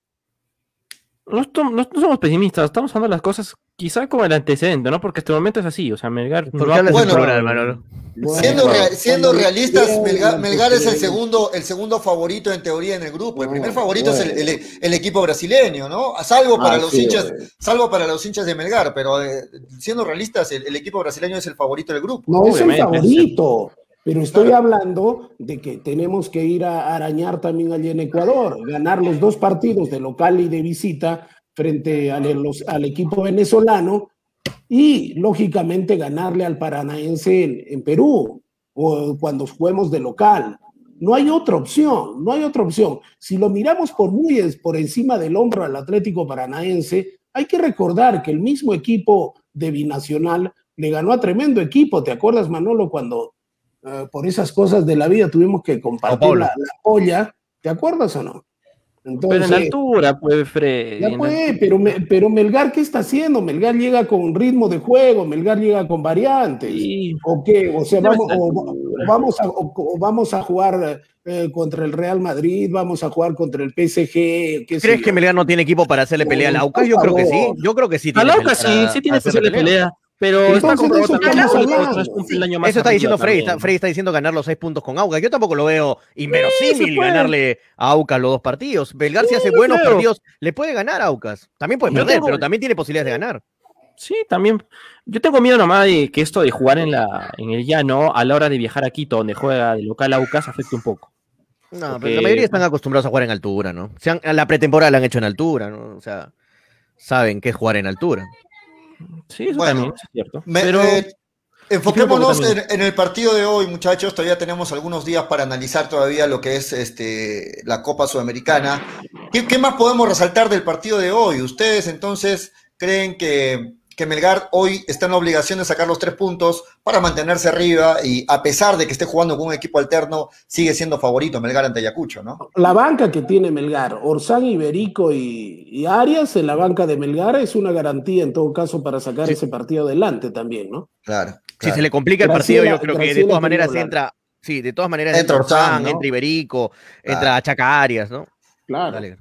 No- no somos pesimistas, estamos hablando de las cosas quizá como el antecedente, ¿no? Porque hasta el momento es así, o sea, Melgar ¿Por no ha hablas Bueno, Manolo? Bueno, Siendo, bueno, siendo realistas, Melgar, Melgar es el segundo, el segundo favorito en teoría en el grupo. El primer favorito es el, bueno. el- el equipo brasileño, ¿no? Salvo para Ah, los sí, hinchas, bueno. salvo para los hinchas de Melgar, pero eh, siendo realistas, el, el equipo brasileño es el favorito del grupo. No es el Obviamente, favorito, pero estoy Claro. hablando de que tenemos que ir a arañar también allí en Ecuador, ganar los dos partidos de local y de visita frente al, los- al equipo venezolano y lógicamente ganarle al paranaense en, en Perú o cuando juguemos de local. No hay otra opción, no hay otra opción. Si lo miramos por muy por encima del hombro al Atlético Paranaense, hay que recordar que el mismo equipo de Binacional le ganó a tremendo equipo. ¿Te acuerdas, Manolo, cuando eh, por esas cosas de la vida tuvimos que compartir la, la olla? ¿Te acuerdas o no? Pero en altura, pues, Fred. Ya pues, pero, Me- pero Melgar, ¿qué está haciendo? Melgar llega con ritmo de juego, Melgar llega con variantes. Sí. ¿O qué? O sea, vamos, o, vamos, a, o- o vamos a jugar eh, contra el Real Madrid, vamos a jugar contra el PSG. ¿Crees yo. que Melgar no tiene equipo para hacerle pelea al Aucas? Yo creo que sí. Yo creo que sí. A tiene Lauca para- sí, sí tiene para hacerle posible pelea, pero Entonces, está eso también año más Eso está diciendo Freddy. Está, Freddy está diciendo ganar los seis puntos con Aucas. Yo tampoco lo veo inverosímil ganarle a Aucas los dos partidos. Belgar si Sí, hace buenos creo. partidos, le puede ganar a Aucas. También puede perder, tengo- pero también tiene posibilidades de ganar. Sí, también. Yo tengo miedo nomás de que esto de jugar en la en el llano a la hora de viajar a Quito, donde juega de local Aucas, afecte un poco. No, Porque- pero la mayoría están acostumbrados a jugar en altura, ¿no? Se han- la pretemporada la han hecho en altura, ¿no? O sea, saben qué es jugar en altura. Sí, eso Bueno, también es cierto. Me- pero eh, Enfoquémonos en, en el partido de hoy, muchachos. Todavía tenemos algunos días para analizar todavía lo que es este, la Copa Sudamericana. ¿Qué, qué más podemos resaltar del partido de hoy? ¿Ustedes entonces creen que, que Melgar hoy está en la obligación de sacar los tres puntos para mantenerse arriba y a pesar de que esté jugando con un equipo alterno, sigue siendo favorito Melgar ante Ayacucho, ¿no? La banca que tiene Melgar, Orsán, Iberico y, y Arias en la banca de Melgar es una garantía en todo caso para sacar ese partido adelante también, ¿no? Claro. Si se le complica el partido, Graciela- yo creo que de todas maneras entra. Sí, de todas maneras Entra Orsán, Orsán, ¿no? entra Iberico, entra Claro. Chaca Arias, ¿no? Claro. Dale.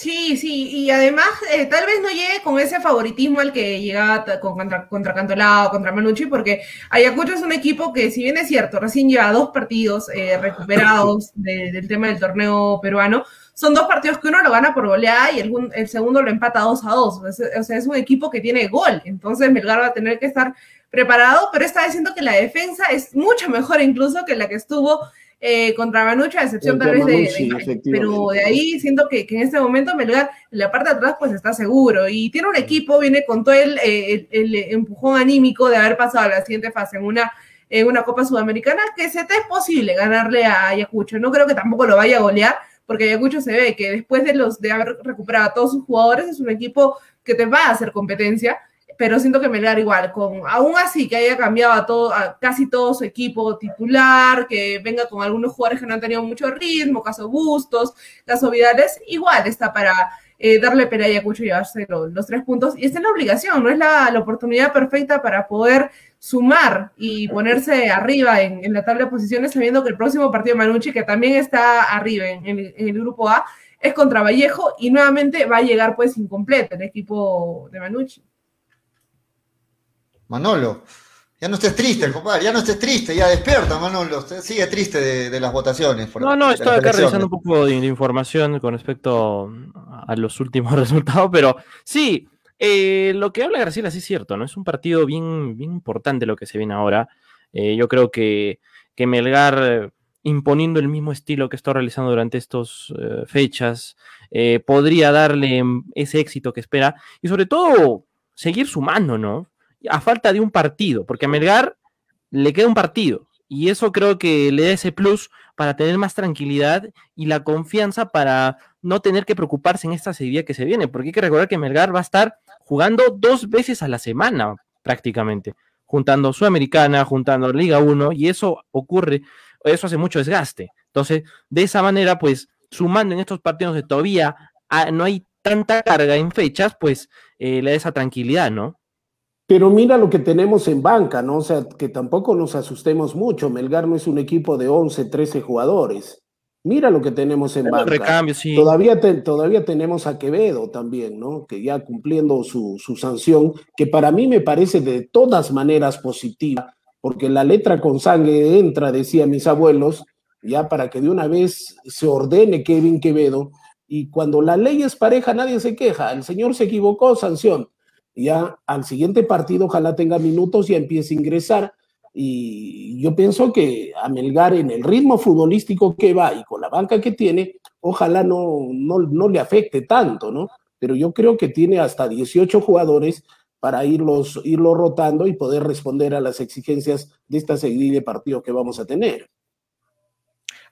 Sí, sí, y además eh, tal vez no llegue con ese favoritismo al que llegaba con, contra, contra Cantolao, contra Manucci, porque Ayacucho es un equipo que, si bien es cierto, recién lleva dos partidos eh, recuperados de- del tema del torneo peruano, son dos partidos que uno lo gana por goleada y el, gun- el segundo lo empata 2 a 2. O sea, o sea, es un equipo que tiene gol, entonces Melgar va a tener que estar preparado, pero está diciendo que la defensa es mucho mejor incluso que la que estuvo eh, contra Manucci, a excepción tal vez de, Manucci, de- efectivamente. pero de ahí siento que, que en este momento Melgar en la parte de atrás pues está seguro y tiene un equipo, viene con todo el, eh, el- el empujón anímico de haber pasado a la siguiente fase en una, en una Copa Sudamericana que se te es posible ganarle a Ayacucho. No creo que tampoco lo vaya a golear porque Ayacucho se ve que después de, los, de haber recuperado a todos sus jugadores es un equipo que te va a hacer competencia pero siento que Melgar igual, con aún así que haya cambiado a todo, a casi todo su equipo titular, que venga con algunos jugadores que no han tenido mucho ritmo, caso Bustos, caso Vidales, igual está para eh, darle pelea a Ayacucho y llevarse lo- los tres puntos, y está en la obligación, no es la, oportunidad perfecta para poder sumar y ponerse arriba en, la tabla de posiciones, sabiendo que el próximo partido de Manucci, que también está arriba en, en el grupo A, es contra Vallejo, y nuevamente va a llegar pues incompleto el equipo de Manucci. Manolo, ya no estés triste, compadre, ya no estés triste, ya despierta, Manolo. Sigue triste de, de las votaciones. por- No, no, estoy acá revisando un poco de, de información con respecto a los últimos resultados, pero sí, eh, lo que habla Graciela sí es cierto, ¿no? Es un partido bien, bien importante lo que se viene ahora. Eh, yo creo que, que Melgar, imponiendo el mismo estilo que está realizando durante estas fechas, eh, podría darle mm, ese éxito que espera y sobre todo seguir sumando, ¿no? A falta de un partido, porque a Melgar le queda un partido y eso creo que le da ese plus para tener más tranquilidad y la confianza para no tener que preocuparse en esta serie que se viene, porque hay que recordar que Melgar va a estar jugando dos veces a la semana prácticamente, juntando Sudamericana, juntando Liga 1, y eso ocurre, eso hace mucho desgaste. Entonces, de esa manera, pues, sumando en estos partidos de todavía ah, no hay tanta carga en fechas, pues eh, le da esa tranquilidad, ¿no? Pero mira lo que tenemos en banca, ¿no? O sea, que tampoco nos asustemos mucho. Melgar no es un equipo de 11, 13 jugadores. Mira lo que tenemos en banca. sí. Todavía, te- todavía tenemos a Quevedo también, ¿no? Que ya cumpliendo su, su sanción, que para mí me parece de todas maneras positiva, porque la letra con sangre entra, decían mis abuelos, ya para que de una vez se ordene Kevin Quevedo. Y cuando la ley es pareja, nadie se queja. El señor se equivocó, sanción. Ya al siguiente partido, ojalá tenga minutos y empiece a ingresar. Y yo pienso que a Melgar en el ritmo futbolístico que va y con la banca que tiene, ojalá no, no, no le afecte tanto, ¿no? Pero yo creo que tiene hasta 18 jugadores para irlos, irlos rotando y poder responder a las exigencias de esta seguida de partidos que vamos a tener.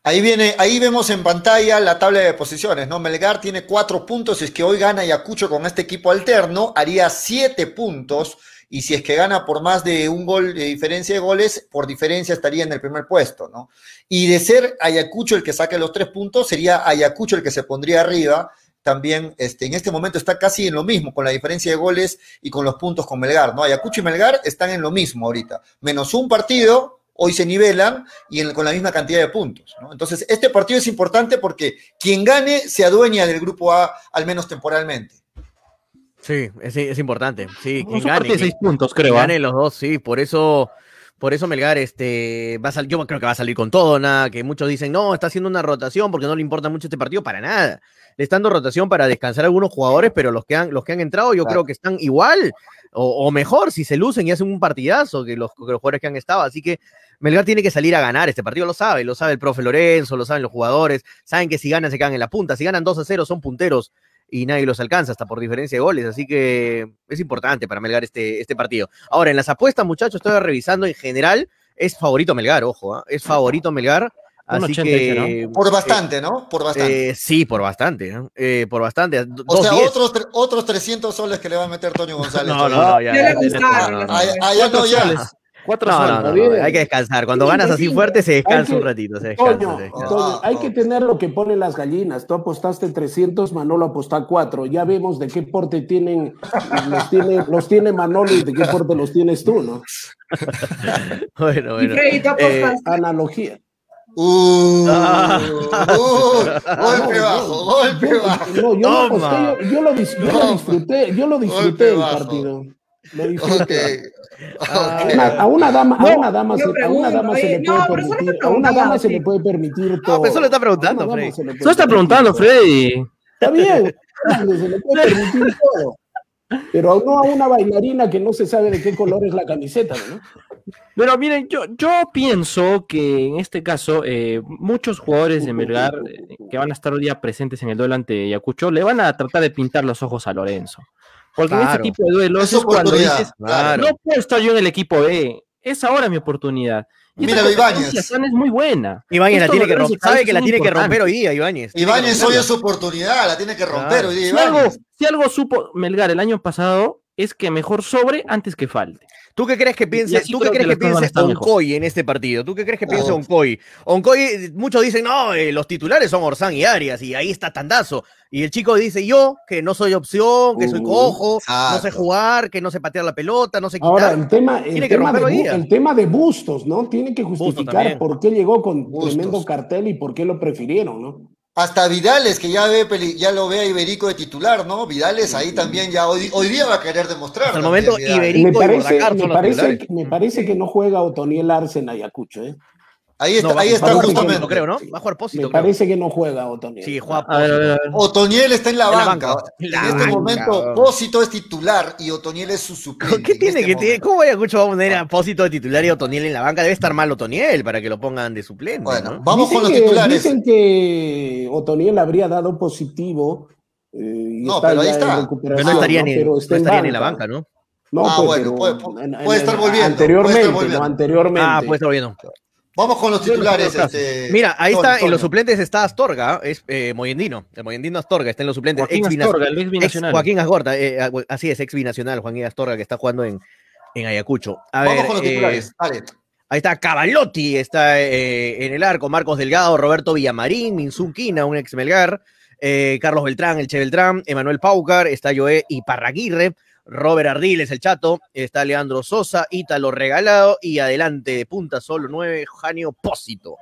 Ahí viene, ahí vemos en pantalla la tabla de posiciones, ¿no? Melgar tiene cuatro puntos, si es que hoy gana Ayacucho con este equipo alterno, haría siete puntos, y si es que gana por más de un gol de diferencia de goles, por diferencia estaría en el primer puesto, ¿no? Y de ser Ayacucho el que saque los tres puntos, sería Ayacucho el que se pondría arriba, también este, en este momento está casi en lo mismo, con la diferencia de goles y con los puntos con Melgar, ¿no? Ayacucho y Melgar están en lo mismo ahorita, menos un partido, hoy se nivelan y en- con la misma cantidad de puntos. ¿no? Entonces, este partido es importante porque quien gane se adueña del grupo A, al menos temporalmente. Sí, es, es importante. Sí, quien gane. seis quien- puntos, quien creo. ¿ah? Gane los dos, sí. Por eso, por eso Melgar este, va a salir, yo creo que va a salir con todo, nada, que muchos dicen, no, está haciendo una rotación porque no le importa mucho este partido, para nada. Le están dando rotación para descansar a algunos jugadores, pero los que han, los que han entrado yo Claro. creo que están igual o, o mejor si se lucen y hacen un partidazo que los, que los jugadores que han estado. Así que Melgar tiene que salir a ganar este partido, lo sabe, lo sabe el profe Lorenzo, lo saben los jugadores, saben que si ganan se quedan en la punta, si ganan 2 a 0 son punteros y nadie los alcanza hasta por diferencia de goles, así que es importante para Melgar este, este partido. Ahora, en las apuestas, muchachos, estoy revisando en general, es favorito Melgar, ojo, ¿ah? es favorito Melgar. Así 80 que, dice, Por bastante, ¿no? Por bastante. eh, sí, por bastante, ¿no? Eh, por bastante. o dos sea, diez. otros, otros 300 soles que le va a meter Toño González. No, no, no, ya, gustaron no, no, ya Cuatro no, No, no, hay que descansar. Cuando Sí, ganas sí, así sí. fuerte, se descansa un ratito, se descansa. Toño, se descansa. Toño, hay que ok. tener lo que ponen las gallinas. Tú apostaste 300, Manolo apostó 4. Ya vemos de qué porte tienen, los tiene, los tiene Manolo y de qué porte los tienes tú, ¿no? Bueno, Y bueno. Freddy, Eh. Analogía. Uh, Ah. uh, golpe No, bajo, golpe yo- bajo. No, yo lo Toma. aposté, yo, yo lo, dis- yo lo Toma. disfruté, yo lo disfruté el partido. Lo Ok. disfruté. Ah, A una, a una dama, a No, una dama, se, a una dama se le no, puede no permitir, a una dama se le puede permitir No, todo. pero eso lo está preguntando, A Freddy. Eso está permitir preguntando. Freddy. Está bien, se le puede permitir todo. Pero no a una bailarina que no se sabe de qué color es la camiseta, ¿no? Pero miren, yo, yo pienso que en este caso eh, muchos jugadores de Melgar eh, que van a estar hoy día presentes en el duelo ante Ayacucho le van a tratar de pintar los ojos a Lorenzo. Porque en Claro. este tipo de duelos Es cuando oportunidad, dices, claro. no puedo estar yo en el equipo B, es ahora mi oportunidad. Y competencia Ibáñez. es muy buena. Ibáñez la tiene que romper. Sabe que la tiene que romper hoy día, Ibáñez. Ibáñez hoy es su oportunidad, la tiene que romper Claro. hoy día Si algo, Ibáñez. si algo supo Melgar el año pasado es que mejor sobre antes que falte. ¿Tú qué crees que piense, tú qué crees que piense. Oncoy en este partido? ¿Tú qué crees que piense Oh. Oncoy? Oncoy, muchos dicen, no, eh, los titulares son Orsán y Arias, y ahí está Tandazo. Y el chico dice, yo, que no soy opción, que soy Uh, cojo, no sé jugar, que no sé patear la pelota, no sé quitar. Ahora, el tema, el, Tiene tema de, el tema Bustos, ¿no? Tiene que justificar por qué llegó con Bustos. tremendo cartel y por qué lo prefirieron, ¿no? Hasta Vidales, que ya ve peli- ya lo ve a Iberico de titular, ¿no? Vidales ahí también ya hoy, hoy día va a querer demostrar. Hasta el momento. Iberico Me y parece, Bordacar me, parece, me parece que no juega Otoniel Arce en Ayacucho, ¿eh? Ahí está, No, ahí a está justamente. Pósito, creo, ¿no? Va a jugar Pósito, Me creo. parece que no juega Otoniel. Sí, juega A a a ver. Otoniel está en la En la banca. banca. En La este banca, momento. Pósito es titular y Otoniel es su suplente. ¿Qué en tiene este que tiene? ¿Cómo Ayacucho va a poner a Pósito de titular y Otoniel en la banca? Debe estar mal Otoniel para que lo pongan de suplente. Bueno, ¿no? vamos dicen con los que, titulares. Dicen que Otoniel habría dado positivo. eh, y No, está pero ahí está. recuperación, Pero no estaría, ¿no? ni, Pero no está en estaría ni en la banca. ¿no? No, Ah, pues, bueno, puede- puede estar volviendo, Anteriormente, puede estar volviendo. ¿no? anteriormente. Ah, pues está bien. Vamos con los titulares. Bueno, Este, Mira, ahí está, en los suplentes está Astorga, es eh, Moyendino, el Moyendino Astorga está en los suplentes. Joaquín ex Astorga, el ex ex binacional. Joaquín Asgorta, eh, ah, así es, ex binacional, Joaquín Astorga, que está jugando en, en Ayacucho. A Vamos ver, con los eh, titulares. Dale. ahí está Cavalotti, está eh, en el arco, Marcos Delgado, Roberto Villamarín, Minsun Quina, un ex Melgar, eh, Carlos Beltrán, el Che Beltrán, Emanuel Paucar, está Joé Iparraguirre, Robert Ardiles, el Chato, está Leandro Sosa, Ítalo Regalado y adelante de punta solo 9, Janio Pósito.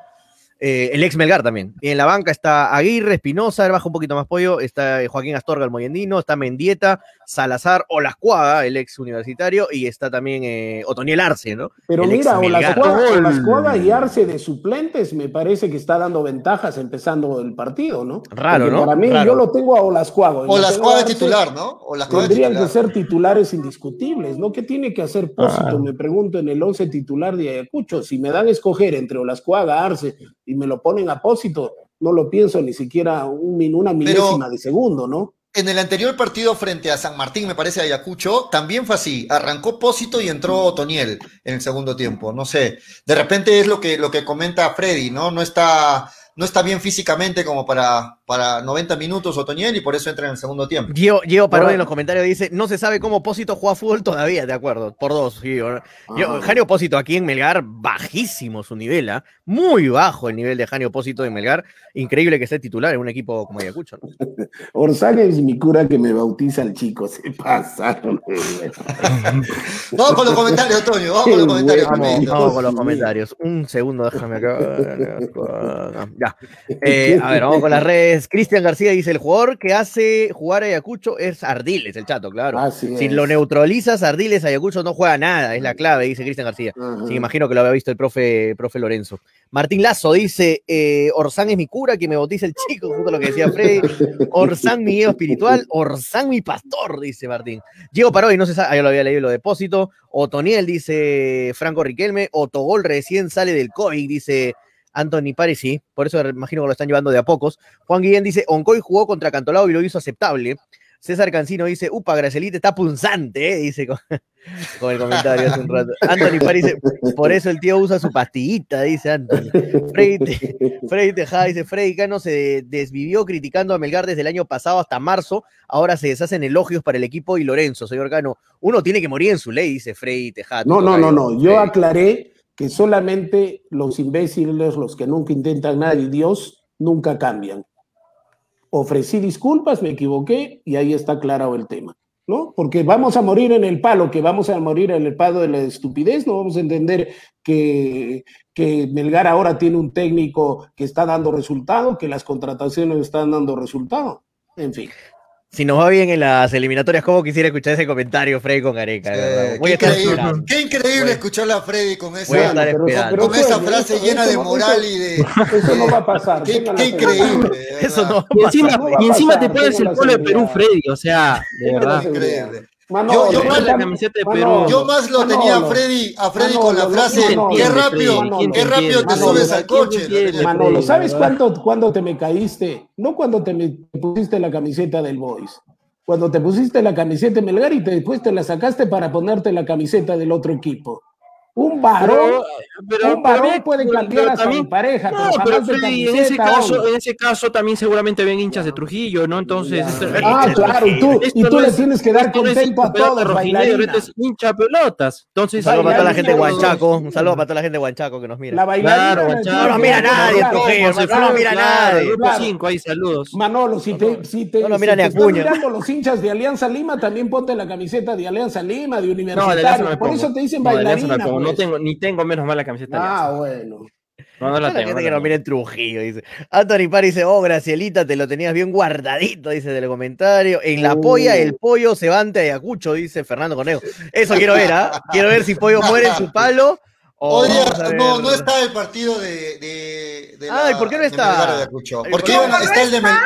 Eh, el ex Melgar también. Y en la banca está Aguirre, Espinosa, baja un poquito más pollo, está eh, Joaquín Astorga, el Moyendino, está Mendieta, Salazar, Olascuaga, el ex universitario, y está también eh, Otoniel Arce, ¿no? Pero El mira. Olascuaga, Olascuaga y Arce de suplentes me parece que está dando ventajas empezando el partido, ¿no? Raro, Porque ¿no? Para mí, Raro. yo lo tengo a Olascuaga. y lo O las tengo a de Arce, titular, ¿no? Tendrían que ser titulares indiscutibles, ¿no? ¿Qué tiene que hacer Pósito? Ah. Me pregunto en el 11 titular de Ayacucho. Si me dan a escoger entre Olascuaga, Arce y me lo ponen a Pósito, no lo pienso ni siquiera un, una milésima de segundo, ¿no? En el anterior partido frente a San Martín, me parece, Ayacucho, también fue así. Arrancó Pósito y entró Otoniel en el segundo tiempo. No sé. De repente es lo que, lo que comenta Freddy, ¿no? No está, no está bien físicamente como para, para 90 minutos Otoniel y por eso entra en el segundo tiempo. Gio, Gio Parón en los comentarios dice, no se sabe cómo Pósito juega fútbol todavía, de acuerdo, por dos. Gio. Yo, Ah. Janio Pósito aquí en Melgar, bajísimo su nivel, ¿ah? muy bajo el nivel de Janio Pósito en Melgar. Increíble que esté titular en un equipo como Ayacucho. ¿no? Orsán es mi cura que me bautiza el chico. Se pasaron. Vamos con los comentarios, Toño. Vamos con los comentarios. bueno. Vamos, con los comentarios. Un segundo, déjame acá. Ya. Eh, a ver, vamos con las redes. Cristian García dice: el jugador que hace jugar a Ayacucho es Ardiles, el chato, claro. Así Si es. lo neutralizas, Ardiles, Ayacucho no juega nada, es la clave, dice Cristian García. Sí, imagino que lo había visto el profe, profe Lorenzo. Martín Lazo dice, eh, Orsán es mi cura, que me bautiza el chico, justo lo que decía Freddy. Orsán mi guía espiritual, Orsán mi pastor, dice Martín. Diego Paró, y no se sabe, ya lo había leído lo depósito. Otoniel, dice Franco Riquelme. Otogol recién sale del COVID, dice Anthony Paris, sí, por eso imagino que lo están llevando de a pocos. Juan Guillén dice, Oncoy jugó contra Cantolao y lo hizo aceptable. César Cancino dice, upa, Gracelita está punzante, ¿eh? dice con, con el comentario hace un rato. Anthony Paris dice, por eso el tío usa su pastillita, dice Anthony. Freddy, Freddy Tejada dice, Freddy Cano se desvivió criticando a Melgar desde el año pasado hasta marzo, ahora se deshacen elogios para el equipo y Lorenzo, señor Cano. Uno tiene que morir en su ley, dice Freddy Tejada. No, no, no, no. Yo aclaré que solamente los imbéciles, los que nunca intentan nada y Dios, nunca cambian. Ofrecí disculpas, me equivoqué y ahí está aclarado el tema. ¿No? Porque vamos a morir en el palo, que vamos a morir en el palo de la estupidez, no vamos a entender que, que Melgar ahora tiene un técnico que está dando resultado, que las contrataciones están dando resultado. En fin. Si nos va bien en las eliminatorias, ¿cómo quisiera escuchar ese comentario, Freddy con Gareca? de verdad? Eh, Voy a qué, increíble, qué increíble escucharla a Freddy con esa, estar pero- esperando. pero- con esa Freddy, frase eso- llena eso de moral y de. Eso no va a pasar. Qué, increíble. Eso no va a Y encima, y te pones el polo de Perú. Freddy, o sea, de verdad. Increíble. Manolo, Yo- yo más- la camiseta de Perú. Yo más lo tenía a Freddy, a Freddy Manolo, con la no, frase, Manolo, qué rápido, Freddy? qué rápido te Manolo, subes al ¿quién coche. Manolo, ¿sabes verdad. cuándo, cuándo te me caíste? No cuando te, me- te pusiste la camiseta del Boys. Cuando te pusiste la camiseta de Melgar y te- después te la sacaste para ponerte la camiseta del otro equipo. Un varón, pero, un varón pero- puede pero cambiar hasta también- de pareja, No, pero Freddy, en ese caso, en ese caso también seguramente ven hinchas de Trujillo, ¿no? Entonces, esto- Ah, esto- claro, y tú, y tú no le es- tienes que dar no contento a todos, rojinegro, bailarina. esto es hincha pelotas. Entonces, Un saludo para toda la gente de Huanchaco. Un saludo para toda la gente de Huanchaco que nos mira. La bailarina. Claro, No nos mira nadie, Trujillo, no nos mira nadie. Grupo Claro. 5, ahí saludos. Manolo, si te, si te, no lo si mira ni están Acuña. mirando los hinchas de Alianza Lima, también ponte la camiseta de Alianza Lima, de Universitario. Por eso te dicen bailarina. No, pues. tengo, ni tengo menos mal la camiseta Ah, Alianza. bueno. No, no la tengo. gente no que nos mira en Trujillo, dice. Anthony Pari dice, oh, Gracielita, te lo tenías bien guardadito, dice del comentario. En la Uh. polla, el pollo se va ante Ayacucho, dice Fernando Conejo. Eso quiero ver, ¿ah? Quiero ver si pollo muere en su palo. o Hoy día vamos a no, no está el partido de. de, de Ay, ¿por qué no de está? ¿por qué no está el de Mel-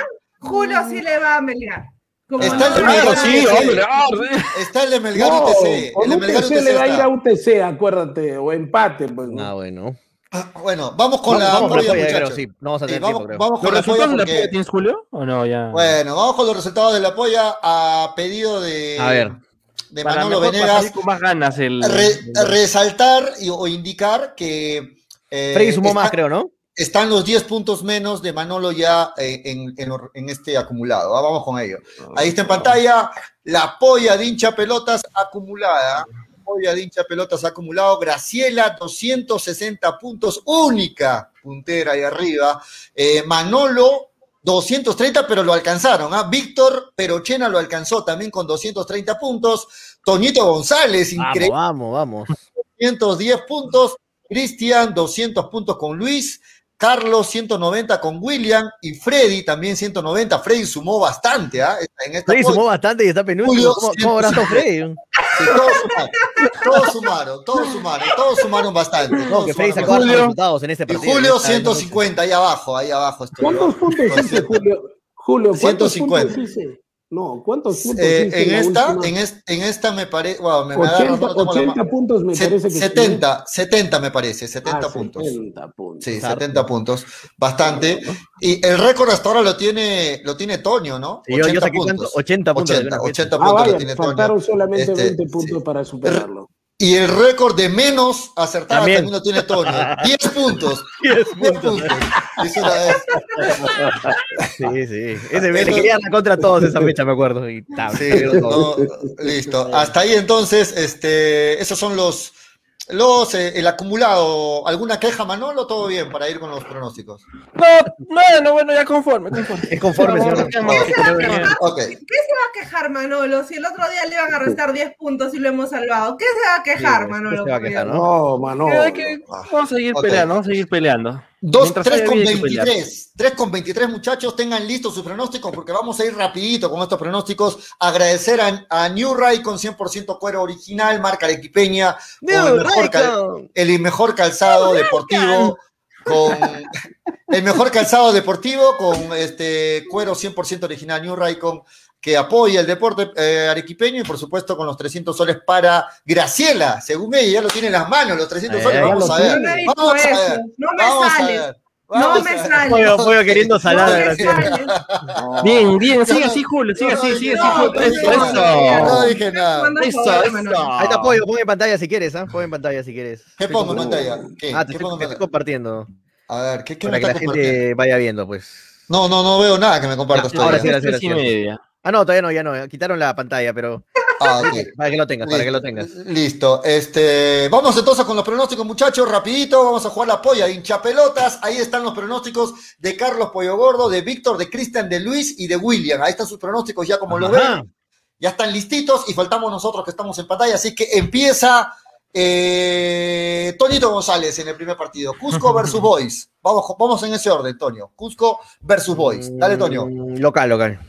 Julio sí le va a Melgar. Está el de Melgar. Sí, hombre, está el de Melgar No, UTC. El de Melgar UTC UTC le va a ir a UTC, acuérdate, o empate. Pues, ¿no? Ah, bueno. Ah, Bueno, vamos con Vamos, la vamos con la polla, polla, creo, muchachos. sí. No vamos a Sí, tener vamos, tiempo, creo. vamos ¿Los la resultados de la polla tienes, Julio? ¿O no? Ya. Bueno, vamos con los resultados de la polla a pedido de, A ver. de Para Manolo Venegas. con más ganas el. Re- el- resaltar y- o indicar que. eh, Freddy sumó está- más, creo, ¿no? Están los 10 puntos menos de Manolo ya eh, en, en este acumulado. Ah, Vamos con ello. Ahí está en pantalla la polla de hincha pelotas acumulada. Polla de hincha pelotas acumulado. Graciela, 260 puntos, única puntera ahí arriba. Eh, Manolo, 230, pero lo alcanzaron. ¿ah? Víctor Perochena lo alcanzó también con 230 puntos. Toñito González, Vamos, increíble. vamos, vamos. 110 puntos, Cristian 200 puntos con Luis, Carlos 190 con William y Freddy también 190. Freddy sumó bastante, ¿ah? En esta Freddy sumó bastante y está penúltimo. Julio, ¿Cómo, cómo Freddy? Sí, todos sumaron, todos sumaron, todos sumaron, todos sumaron bastante. No, todos que Freddy sumaron sacó resultados en este Y partido. Julio Está en- 150, ahí abajo, ahí abajo estoy. ¿Cuántos puntos hiciste, Julio? Julio, ¿cuántos 150. Puntos? No, ¿cuántos puntos Eh, en, la esta, en, es- en esta me parece, wow, me, me agarro, 80, no tengo la 80 mano. puntos me Se- parece que 70, 70 me parece, 70 Ah, puntos. 70 puntos. Sí, Harto. 70 puntos, bastante. Y el récord hasta ahora lo tiene, lo tiene Toño, ¿no? Sí, yo, yo saqué cuántos, 80 puntos. de 80, una fiesta. 80 Ah, puntos lo vaya, tiene faltaron Toño. solamente Este, 20 puntos sí. para superarlo. Y el récord de menos acertadas También. también, lo tiene Toño. 10 puntos. 10 10 puntos. puntos. Es una vez. Sí, sí. Ese, le quería contra todos esa fecha, me acuerdo. Y Sí, no, listo. Hasta ahí entonces, este, esos son los, los eh, el acumulado. ¿Alguna queja, Manolo? Todo bien para ir con los pronósticos. No, bueno, bueno, ya conforme, conforme. Es conforme. ¿Qué se va a quejar Manolo si el otro día le iban a restar 10 puntos y lo hemos salvado? ¿Qué se va a quejar Sí, Manolo? ¿qué se va a por quejar, Dios? No, Manolo. Que- que vamos a seguir peleando, vamos a seguir peleando. Dos, Mientras 3 haya con vida hay que pelear. 23. 3 con 23, muchachos. Tengan listos sus pronósticos porque vamos a ir rapidito con estos pronósticos. Agradecer a, a New Ray con 100% cuero original, marca arequipeña, con el mejor, cal- el mejor calzado deportivo con el mejor calzado deportivo, con este cuero 100% original New Raycon, que apoya el deporte eh, arequipeño y por supuesto con los 300 soles para Graciela, según ella, ya lo tiene en las manos, los 300 Eh, soles, ya vamos lo a ver. No Vamos me a ver. no me vamos a sale. ver, No me a ver. sale. Queriendo No Graciela. sale. No. Bien, bien, sigue no- así, Julio, sigue no, así, no, sigue no, así, no, Julio. no, Eso, no, no dije nada. Eso, eso. Ahí está Pollo, pon en pantalla si quieres, ¿ah? Pon en pantalla si quieres. ¿Qué pongo en pantalla? ¿Qué? Ah, te ¿Qué estoy, pongo en te estoy pantalla? compartiendo. A ver, ¿qué, qué me Para que la gente vaya viendo, pues. No, no, no veo nada que me compartas ahora sí, Las gracias, Ah, no, todavía no, ya no. Quitaron la pantalla, pero Ah, ok. para que lo tengas, para que lo tengas. Listo. Este, vamos entonces con los pronósticos, muchachos, rapidito. Vamos a jugar la polla, hincha pelotas. Ahí están los pronósticos de Carlos Pollo Gordo, de Víctor, de Cristian, de Luis y de William. Ahí están sus pronósticos ya como lo Ajá. ven. Ya están listitos y faltamos nosotros que estamos en pantalla. Así que empieza eh, Tonito González en el primer partido. Cusco versus Boys. Vamos, vamos en ese orden, Tonio. Cusco versus Boys. Dale, Tonio. Mm, Local, local.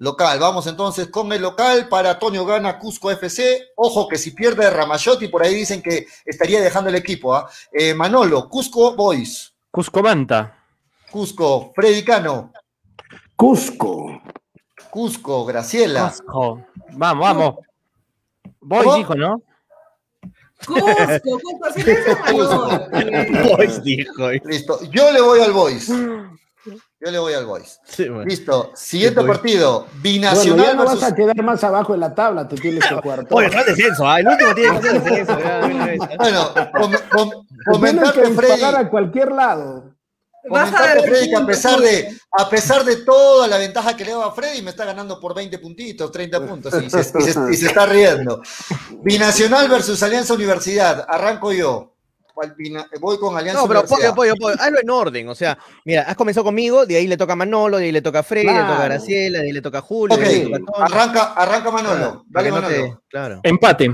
Local, vamos entonces con el local para Toño Gana Cusco FC. Ojo que si pierde Ramayotti, por ahí dicen que estaría dejando el equipo. ¿ah? Eh, Manolo, Cusco Boys. Cusco Manta. Cusco, Freddy Cano. Cusco. Cusco, Graciela. Cusco. Vamos, vamos. Boys ¿Cómo? dijo, ¿no? Cusco, Cusco. Boys dijo. Listo. Yo le voy al Boys. Yo le voy al Boys. Sí, bueno. Listo. Siguiente Sí, partido. Bueno, Binacional ya no vas a quedar más abajo en la tabla, te tienes que cuarto. Oye, está descenso, ¿ah? El último tiene que ser descenso. ¿ah? Bueno, com- que comentarte, disparar Freddy. a cualquier lado. Comentarte, Freddy, que a pesar de, a pesar de toda la ventaja que le daba a Freddy, me está ganando por 20 puntitos, 30 puntos, y se, y se- y se está riendo. Binacional versus Alianza Universidad. Arranco yo. ¿Cuál bina- Voy con Alianza No, pero Universidad. pollo, pollo, pollo, hazlo en orden. O sea, mira, has comenzado conmigo, de ahí le toca a Manolo, de ahí le toca a Freddy, le toca a Claro. Graciela, de ahí le toca a Julio, Ok, de ahí le toca a Tony. arranca, arranca Manolo. Claro, Dale, que no te- Manolo. Claro. Empate.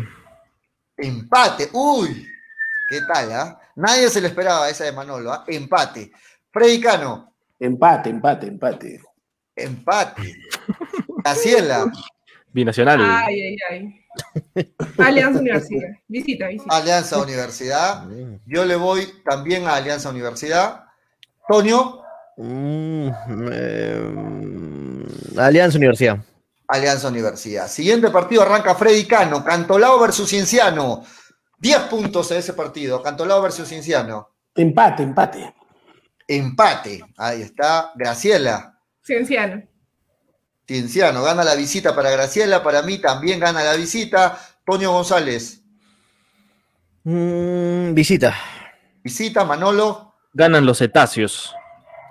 Empate. Uy, ¿qué tal? ah? Nadie se le esperaba esa de Manolo. ah. Empate. Freddy Cano. Empate, empate, empate. Empate. Graciela. Binacional. Ay, ay, ay. Alianza Universidad. Visita, visita. Alianza Universidad. Yo le voy también a Alianza Universidad. Toño, Mm, eh, Alianza Universidad. Alianza Universidad. Siguiente partido arranca Freddy Cano, Cantolao versus Cienciano. 10 puntos en ese partido, Cantolao versus Cienciano. Empate, empate. Empate. Ahí está. Graciela. Cienciano. Cienciano gana la visita para Graciela, para mí también gana la visita. Toño González. Mm, visita. Visita, Manolo. Ganan los cetáceos.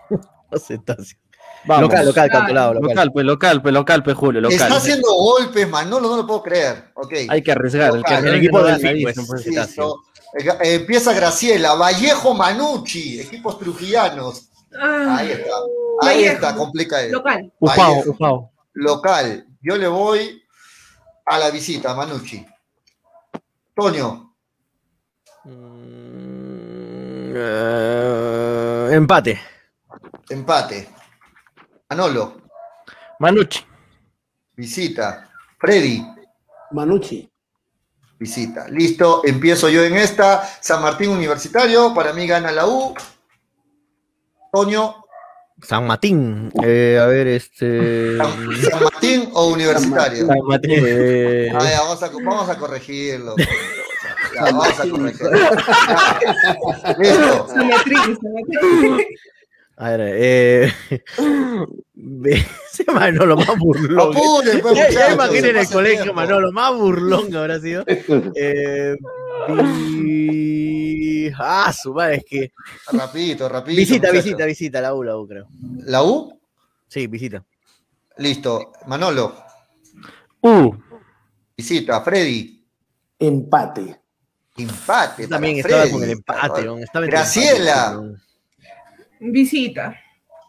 Aceptación. Vamos. Local, local, Claro. calculado, local. Local, pues local, pues local, pues Julio, local. Está haciendo golpes, Manolo, no lo puedo creer. Ok. Hay que arriesgar. El, Local. equipo no del Fin, pues. pues. Listo. Eh, empieza Graciela, Vallejo Manucci, equipos trujillanos. Ah, Ahí está. Ahí Vallejo. está, complica eso. local. Ufao. Local. Yo le voy a la visita, Manucci. Toño, Mm, eh, empate. empate. Manolo, Manucci. visita. Freddy, Manucci. visita. Listo, empiezo yo en esta. San Martín Universitario, para mí gana la U. Toño, San Martín. Eh, a ver, este. San, San Martín o Universitario. San Martín. eh, Ah, ya, vamos, a, vamos a corregirlo. Ya, vamos a corregirlo. Listo. Simetría, simetría. a ver, eh. Ese Manolo más burlón. Apuren, pues, Ya, ya imaginen el colegio, tiempo. Manolo, más burlón que habrá sido. Eh, vi- Ah, su madre, es que. Rapidito, rapidito. Visita, visita, visita, la U, la U, creo. ¿La U? Sí, visita. Listo. Manolo, Uh, visita. Freddy, Empate. empate. Yo también estaba Freddy. con el empate. Graciela. Visita.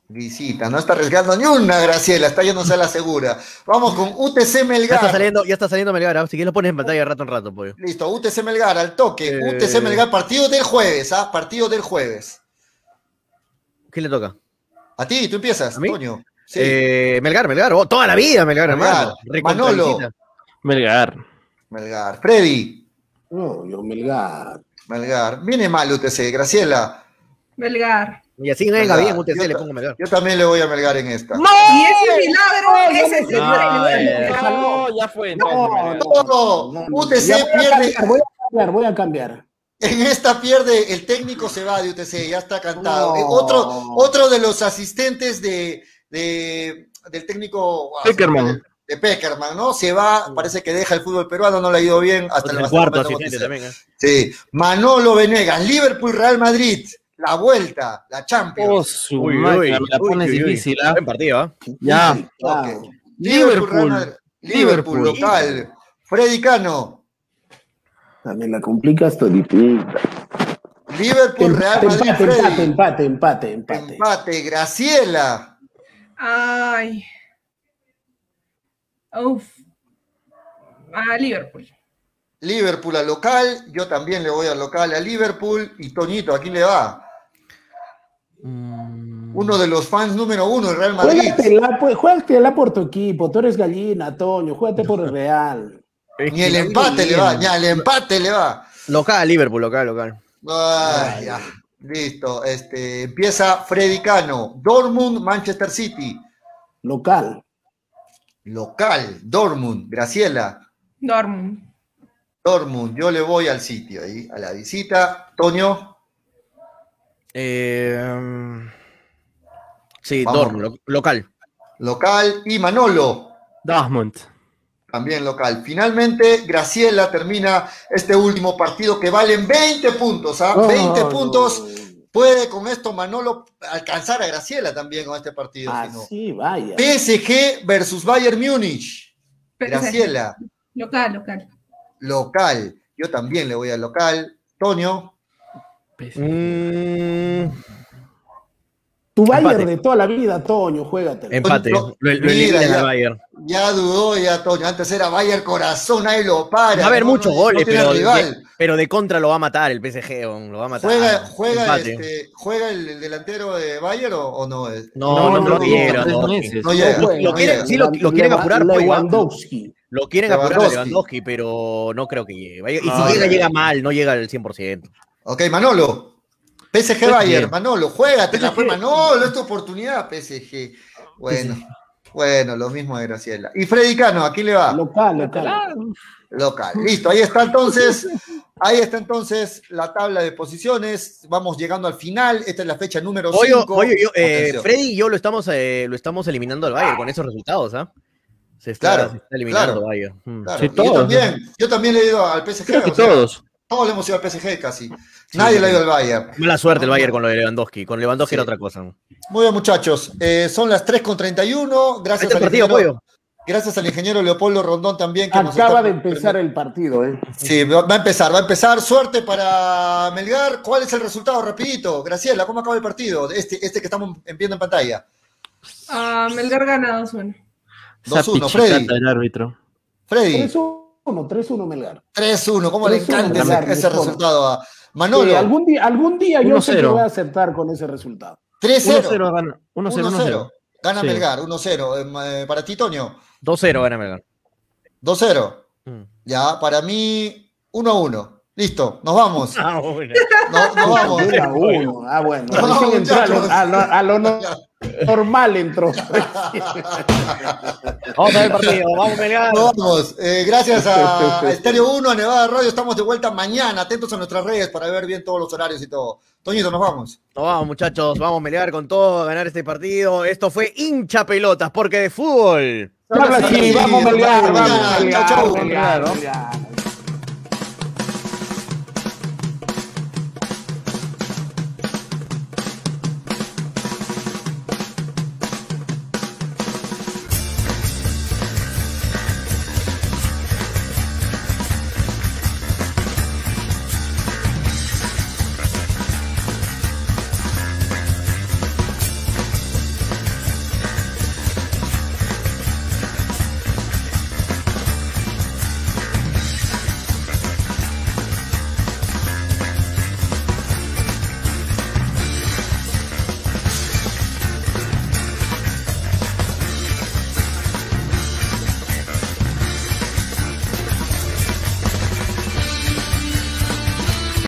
Visita, no está arriesgando ni una, Graciela, está yéndose a la segura. Vamos con UTC Ya Melgar. está saliendo, ya está saliendo Melgar. ¿ah? Si quieres lo pones en pantalla de rato en rato, pollo. Listo, UTC Melgar al toque. Eh. UTC Melgar, partido del jueves, ¿ah? Partido del jueves. ¿Quién le toca? A ti, tú empiezas, ¿A mí? Toño. Sí. Eh, Melgar, Melgar. Oh, toda la vida, Melgar, Melgar. hermano. Manolo. Melgar. Melgar. Freddy, No, yo Melgar. Melgar. Viene mal UTC, Graciela. Melgar. Y así venga Melgar. bien, UTC Yo le pongo Melgar. Yo también le voy a Melgar en esta. Y ese milagro, ese es el No, no, ya fue. No, no, No, no, no. UTC pierde. cambiar, Voy a cambiar, voy a cambiar. En esta pierde, el técnico se va de UTC, ya está cantado. No. Eh, otro, otro de los asistentes de, de- del técnico ah, Peckerman. de Peckerman, ¿no? Se va, parece que deja el fútbol peruano, no le ha ido bien hasta Otro el cuarto el asistente también. ¿eh? Sí, Manolo Venegas, Liverpool Real Madrid, la vuelta, la Oh, Champions. su Uy, uy, la pones uy, difícil, ¿ah? Buen partido, ¿ah? Ya. Ok. Claro. Liverpool, Liverpool. Liverpool, Liverpool. local. Freddy Cano, También la complicas toditita. Liverpool, Real Empate, Madrid, empate, Freddy. empate, empate, empate. Empate, Graciela. Ay. Uf. A Liverpool. Liverpool al local, yo también le voy al local a Liverpool. Y Toñito, ¿a quién le va? Uno de los fans número uno del Real Madrid. Juégatela, pues, juégatela por tu equipo. Tú eres gallina, Toño. Juégate por el Real. Ni el empate le va, ni al empate le va. Local, Liverpool, local, local. Ay, ya. Listo. Este, empieza Freddy Cano. Dortmund, Manchester City. Local. Local, Dortmund. Graciela. Dortmund. Dortmund, yo le voy al sitio ahí, a la visita. Toño, Eh, sí, Vamos. Lo- local. local. Y Manolo, Dortmund. también local. Finalmente, Graciela termina este último partido que valen 20 puntos, ¿ah? No, 20 no. puntos. Puede con esto Manolo alcanzar a Graciela también con este partido. Así, vaya. PSG versus Bayern Múnich. PSG. Graciela, Local, local. local. Yo también le voy al local. Toño, Mm, Tu Bayern Empate. de toda la vida, Toño, juégatelo. empate. Lo, lo mira, eliminan ya. Bayern. ya dudó ya Toño. Antes era Bayern corazón, nadie lo para. Va a haber no- muchos no- goles, no pero, rival. de, pero de contra lo va a matar el PSG, lo va a matar. ¿Juega, juega, Empate. este, ¿Juega el, el delantero de Bayern o, o no? No, no, No, llega. juega. no Lo lo- lo quieren apurar, pues, Lewandowski. Lo quieren apurar a Lewandowski. Pero no creo que llegue. Y si No, llega, llega mal, no llega al 100%. Ok, Manolo. PSG PSG. Bayern, Manolo, juégate, la fue Manolo, es tu oportunidad, PSG. Bueno, bueno, lo mismo de Graciela. Y Freddy Cano, ¿a quién le va? Local, local. Local. Listo, ahí está entonces, ahí está entonces la tabla de posiciones. Vamos llegando al final. Esta es la fecha número 5. Oye, oye, yo, eh, Freddy y yo lo estamos, eh, lo estamos eliminando al Bayern con esos resultados, ¿ah? Se está, Claro, se está eliminando claro. Bayern. Mm. Claro, Sí, yo también, yo también le he ido al PSG. Creo que o sea, todos. Todos le hemos ido al PSG casi. Nadie le ha ido al Bayern. Mala suerte el Bayern con lo de Lewandowski. Con Lewandowski Sí. era otra cosa. Muy bien, muchachos. Eh, son las 3 con 31. Gracias Este al, partido, ingeniero, gracias al ingeniero Leopoldo Rondón también. Que nos Acaba está- de empezar el partido, ¿eh? Sí, va a empezar, va a empezar. Suerte para Melgar. ¿Cuál es el resultado? Rapidito. Graciela, ¿cómo acaba el partido? Este, este que estamos viendo en pantalla. Ah, Melgar gana 2-1. 2-1, Esa Freddy. del árbitro. Freddy, 3-1, 3-1 Melgar. 3-1. ¿Cómo le 3-1 encanta ese, Melgar, ese mejor. resultado a Manolo? Sí, algún día, algún día yo sé que 1-0. voy a aceptar con ese resultado. 3-0. 1-0 gana. 1-0, 1-0. Gana Sí. Melgar, 1-0. Eh, eh, para ti, Toño, 2-0 gana Melgar. 2-0. Mm. Ya, para mí, 1-1. Listo, nos vamos. Ah, bueno. No- nos vamos. Ah, bueno. No, muchachos. a lo- a lo no- normal entró. Vamos a ver el partido. Vamos. Nos vamos. Eh, gracias a a Estéreo 1, a Nevada Radio. Estamos de vuelta mañana. Atentos a nuestras redes para ver bien todos los horarios y todo. Toñito, nos vamos. Nos vamos, muchachos. Vamos a Melgar con todo, a ganar este partido. Esto fue hincha pelotas, porque de fútbol. Vamos Melgar, vamos chau. Melgar, Melgar.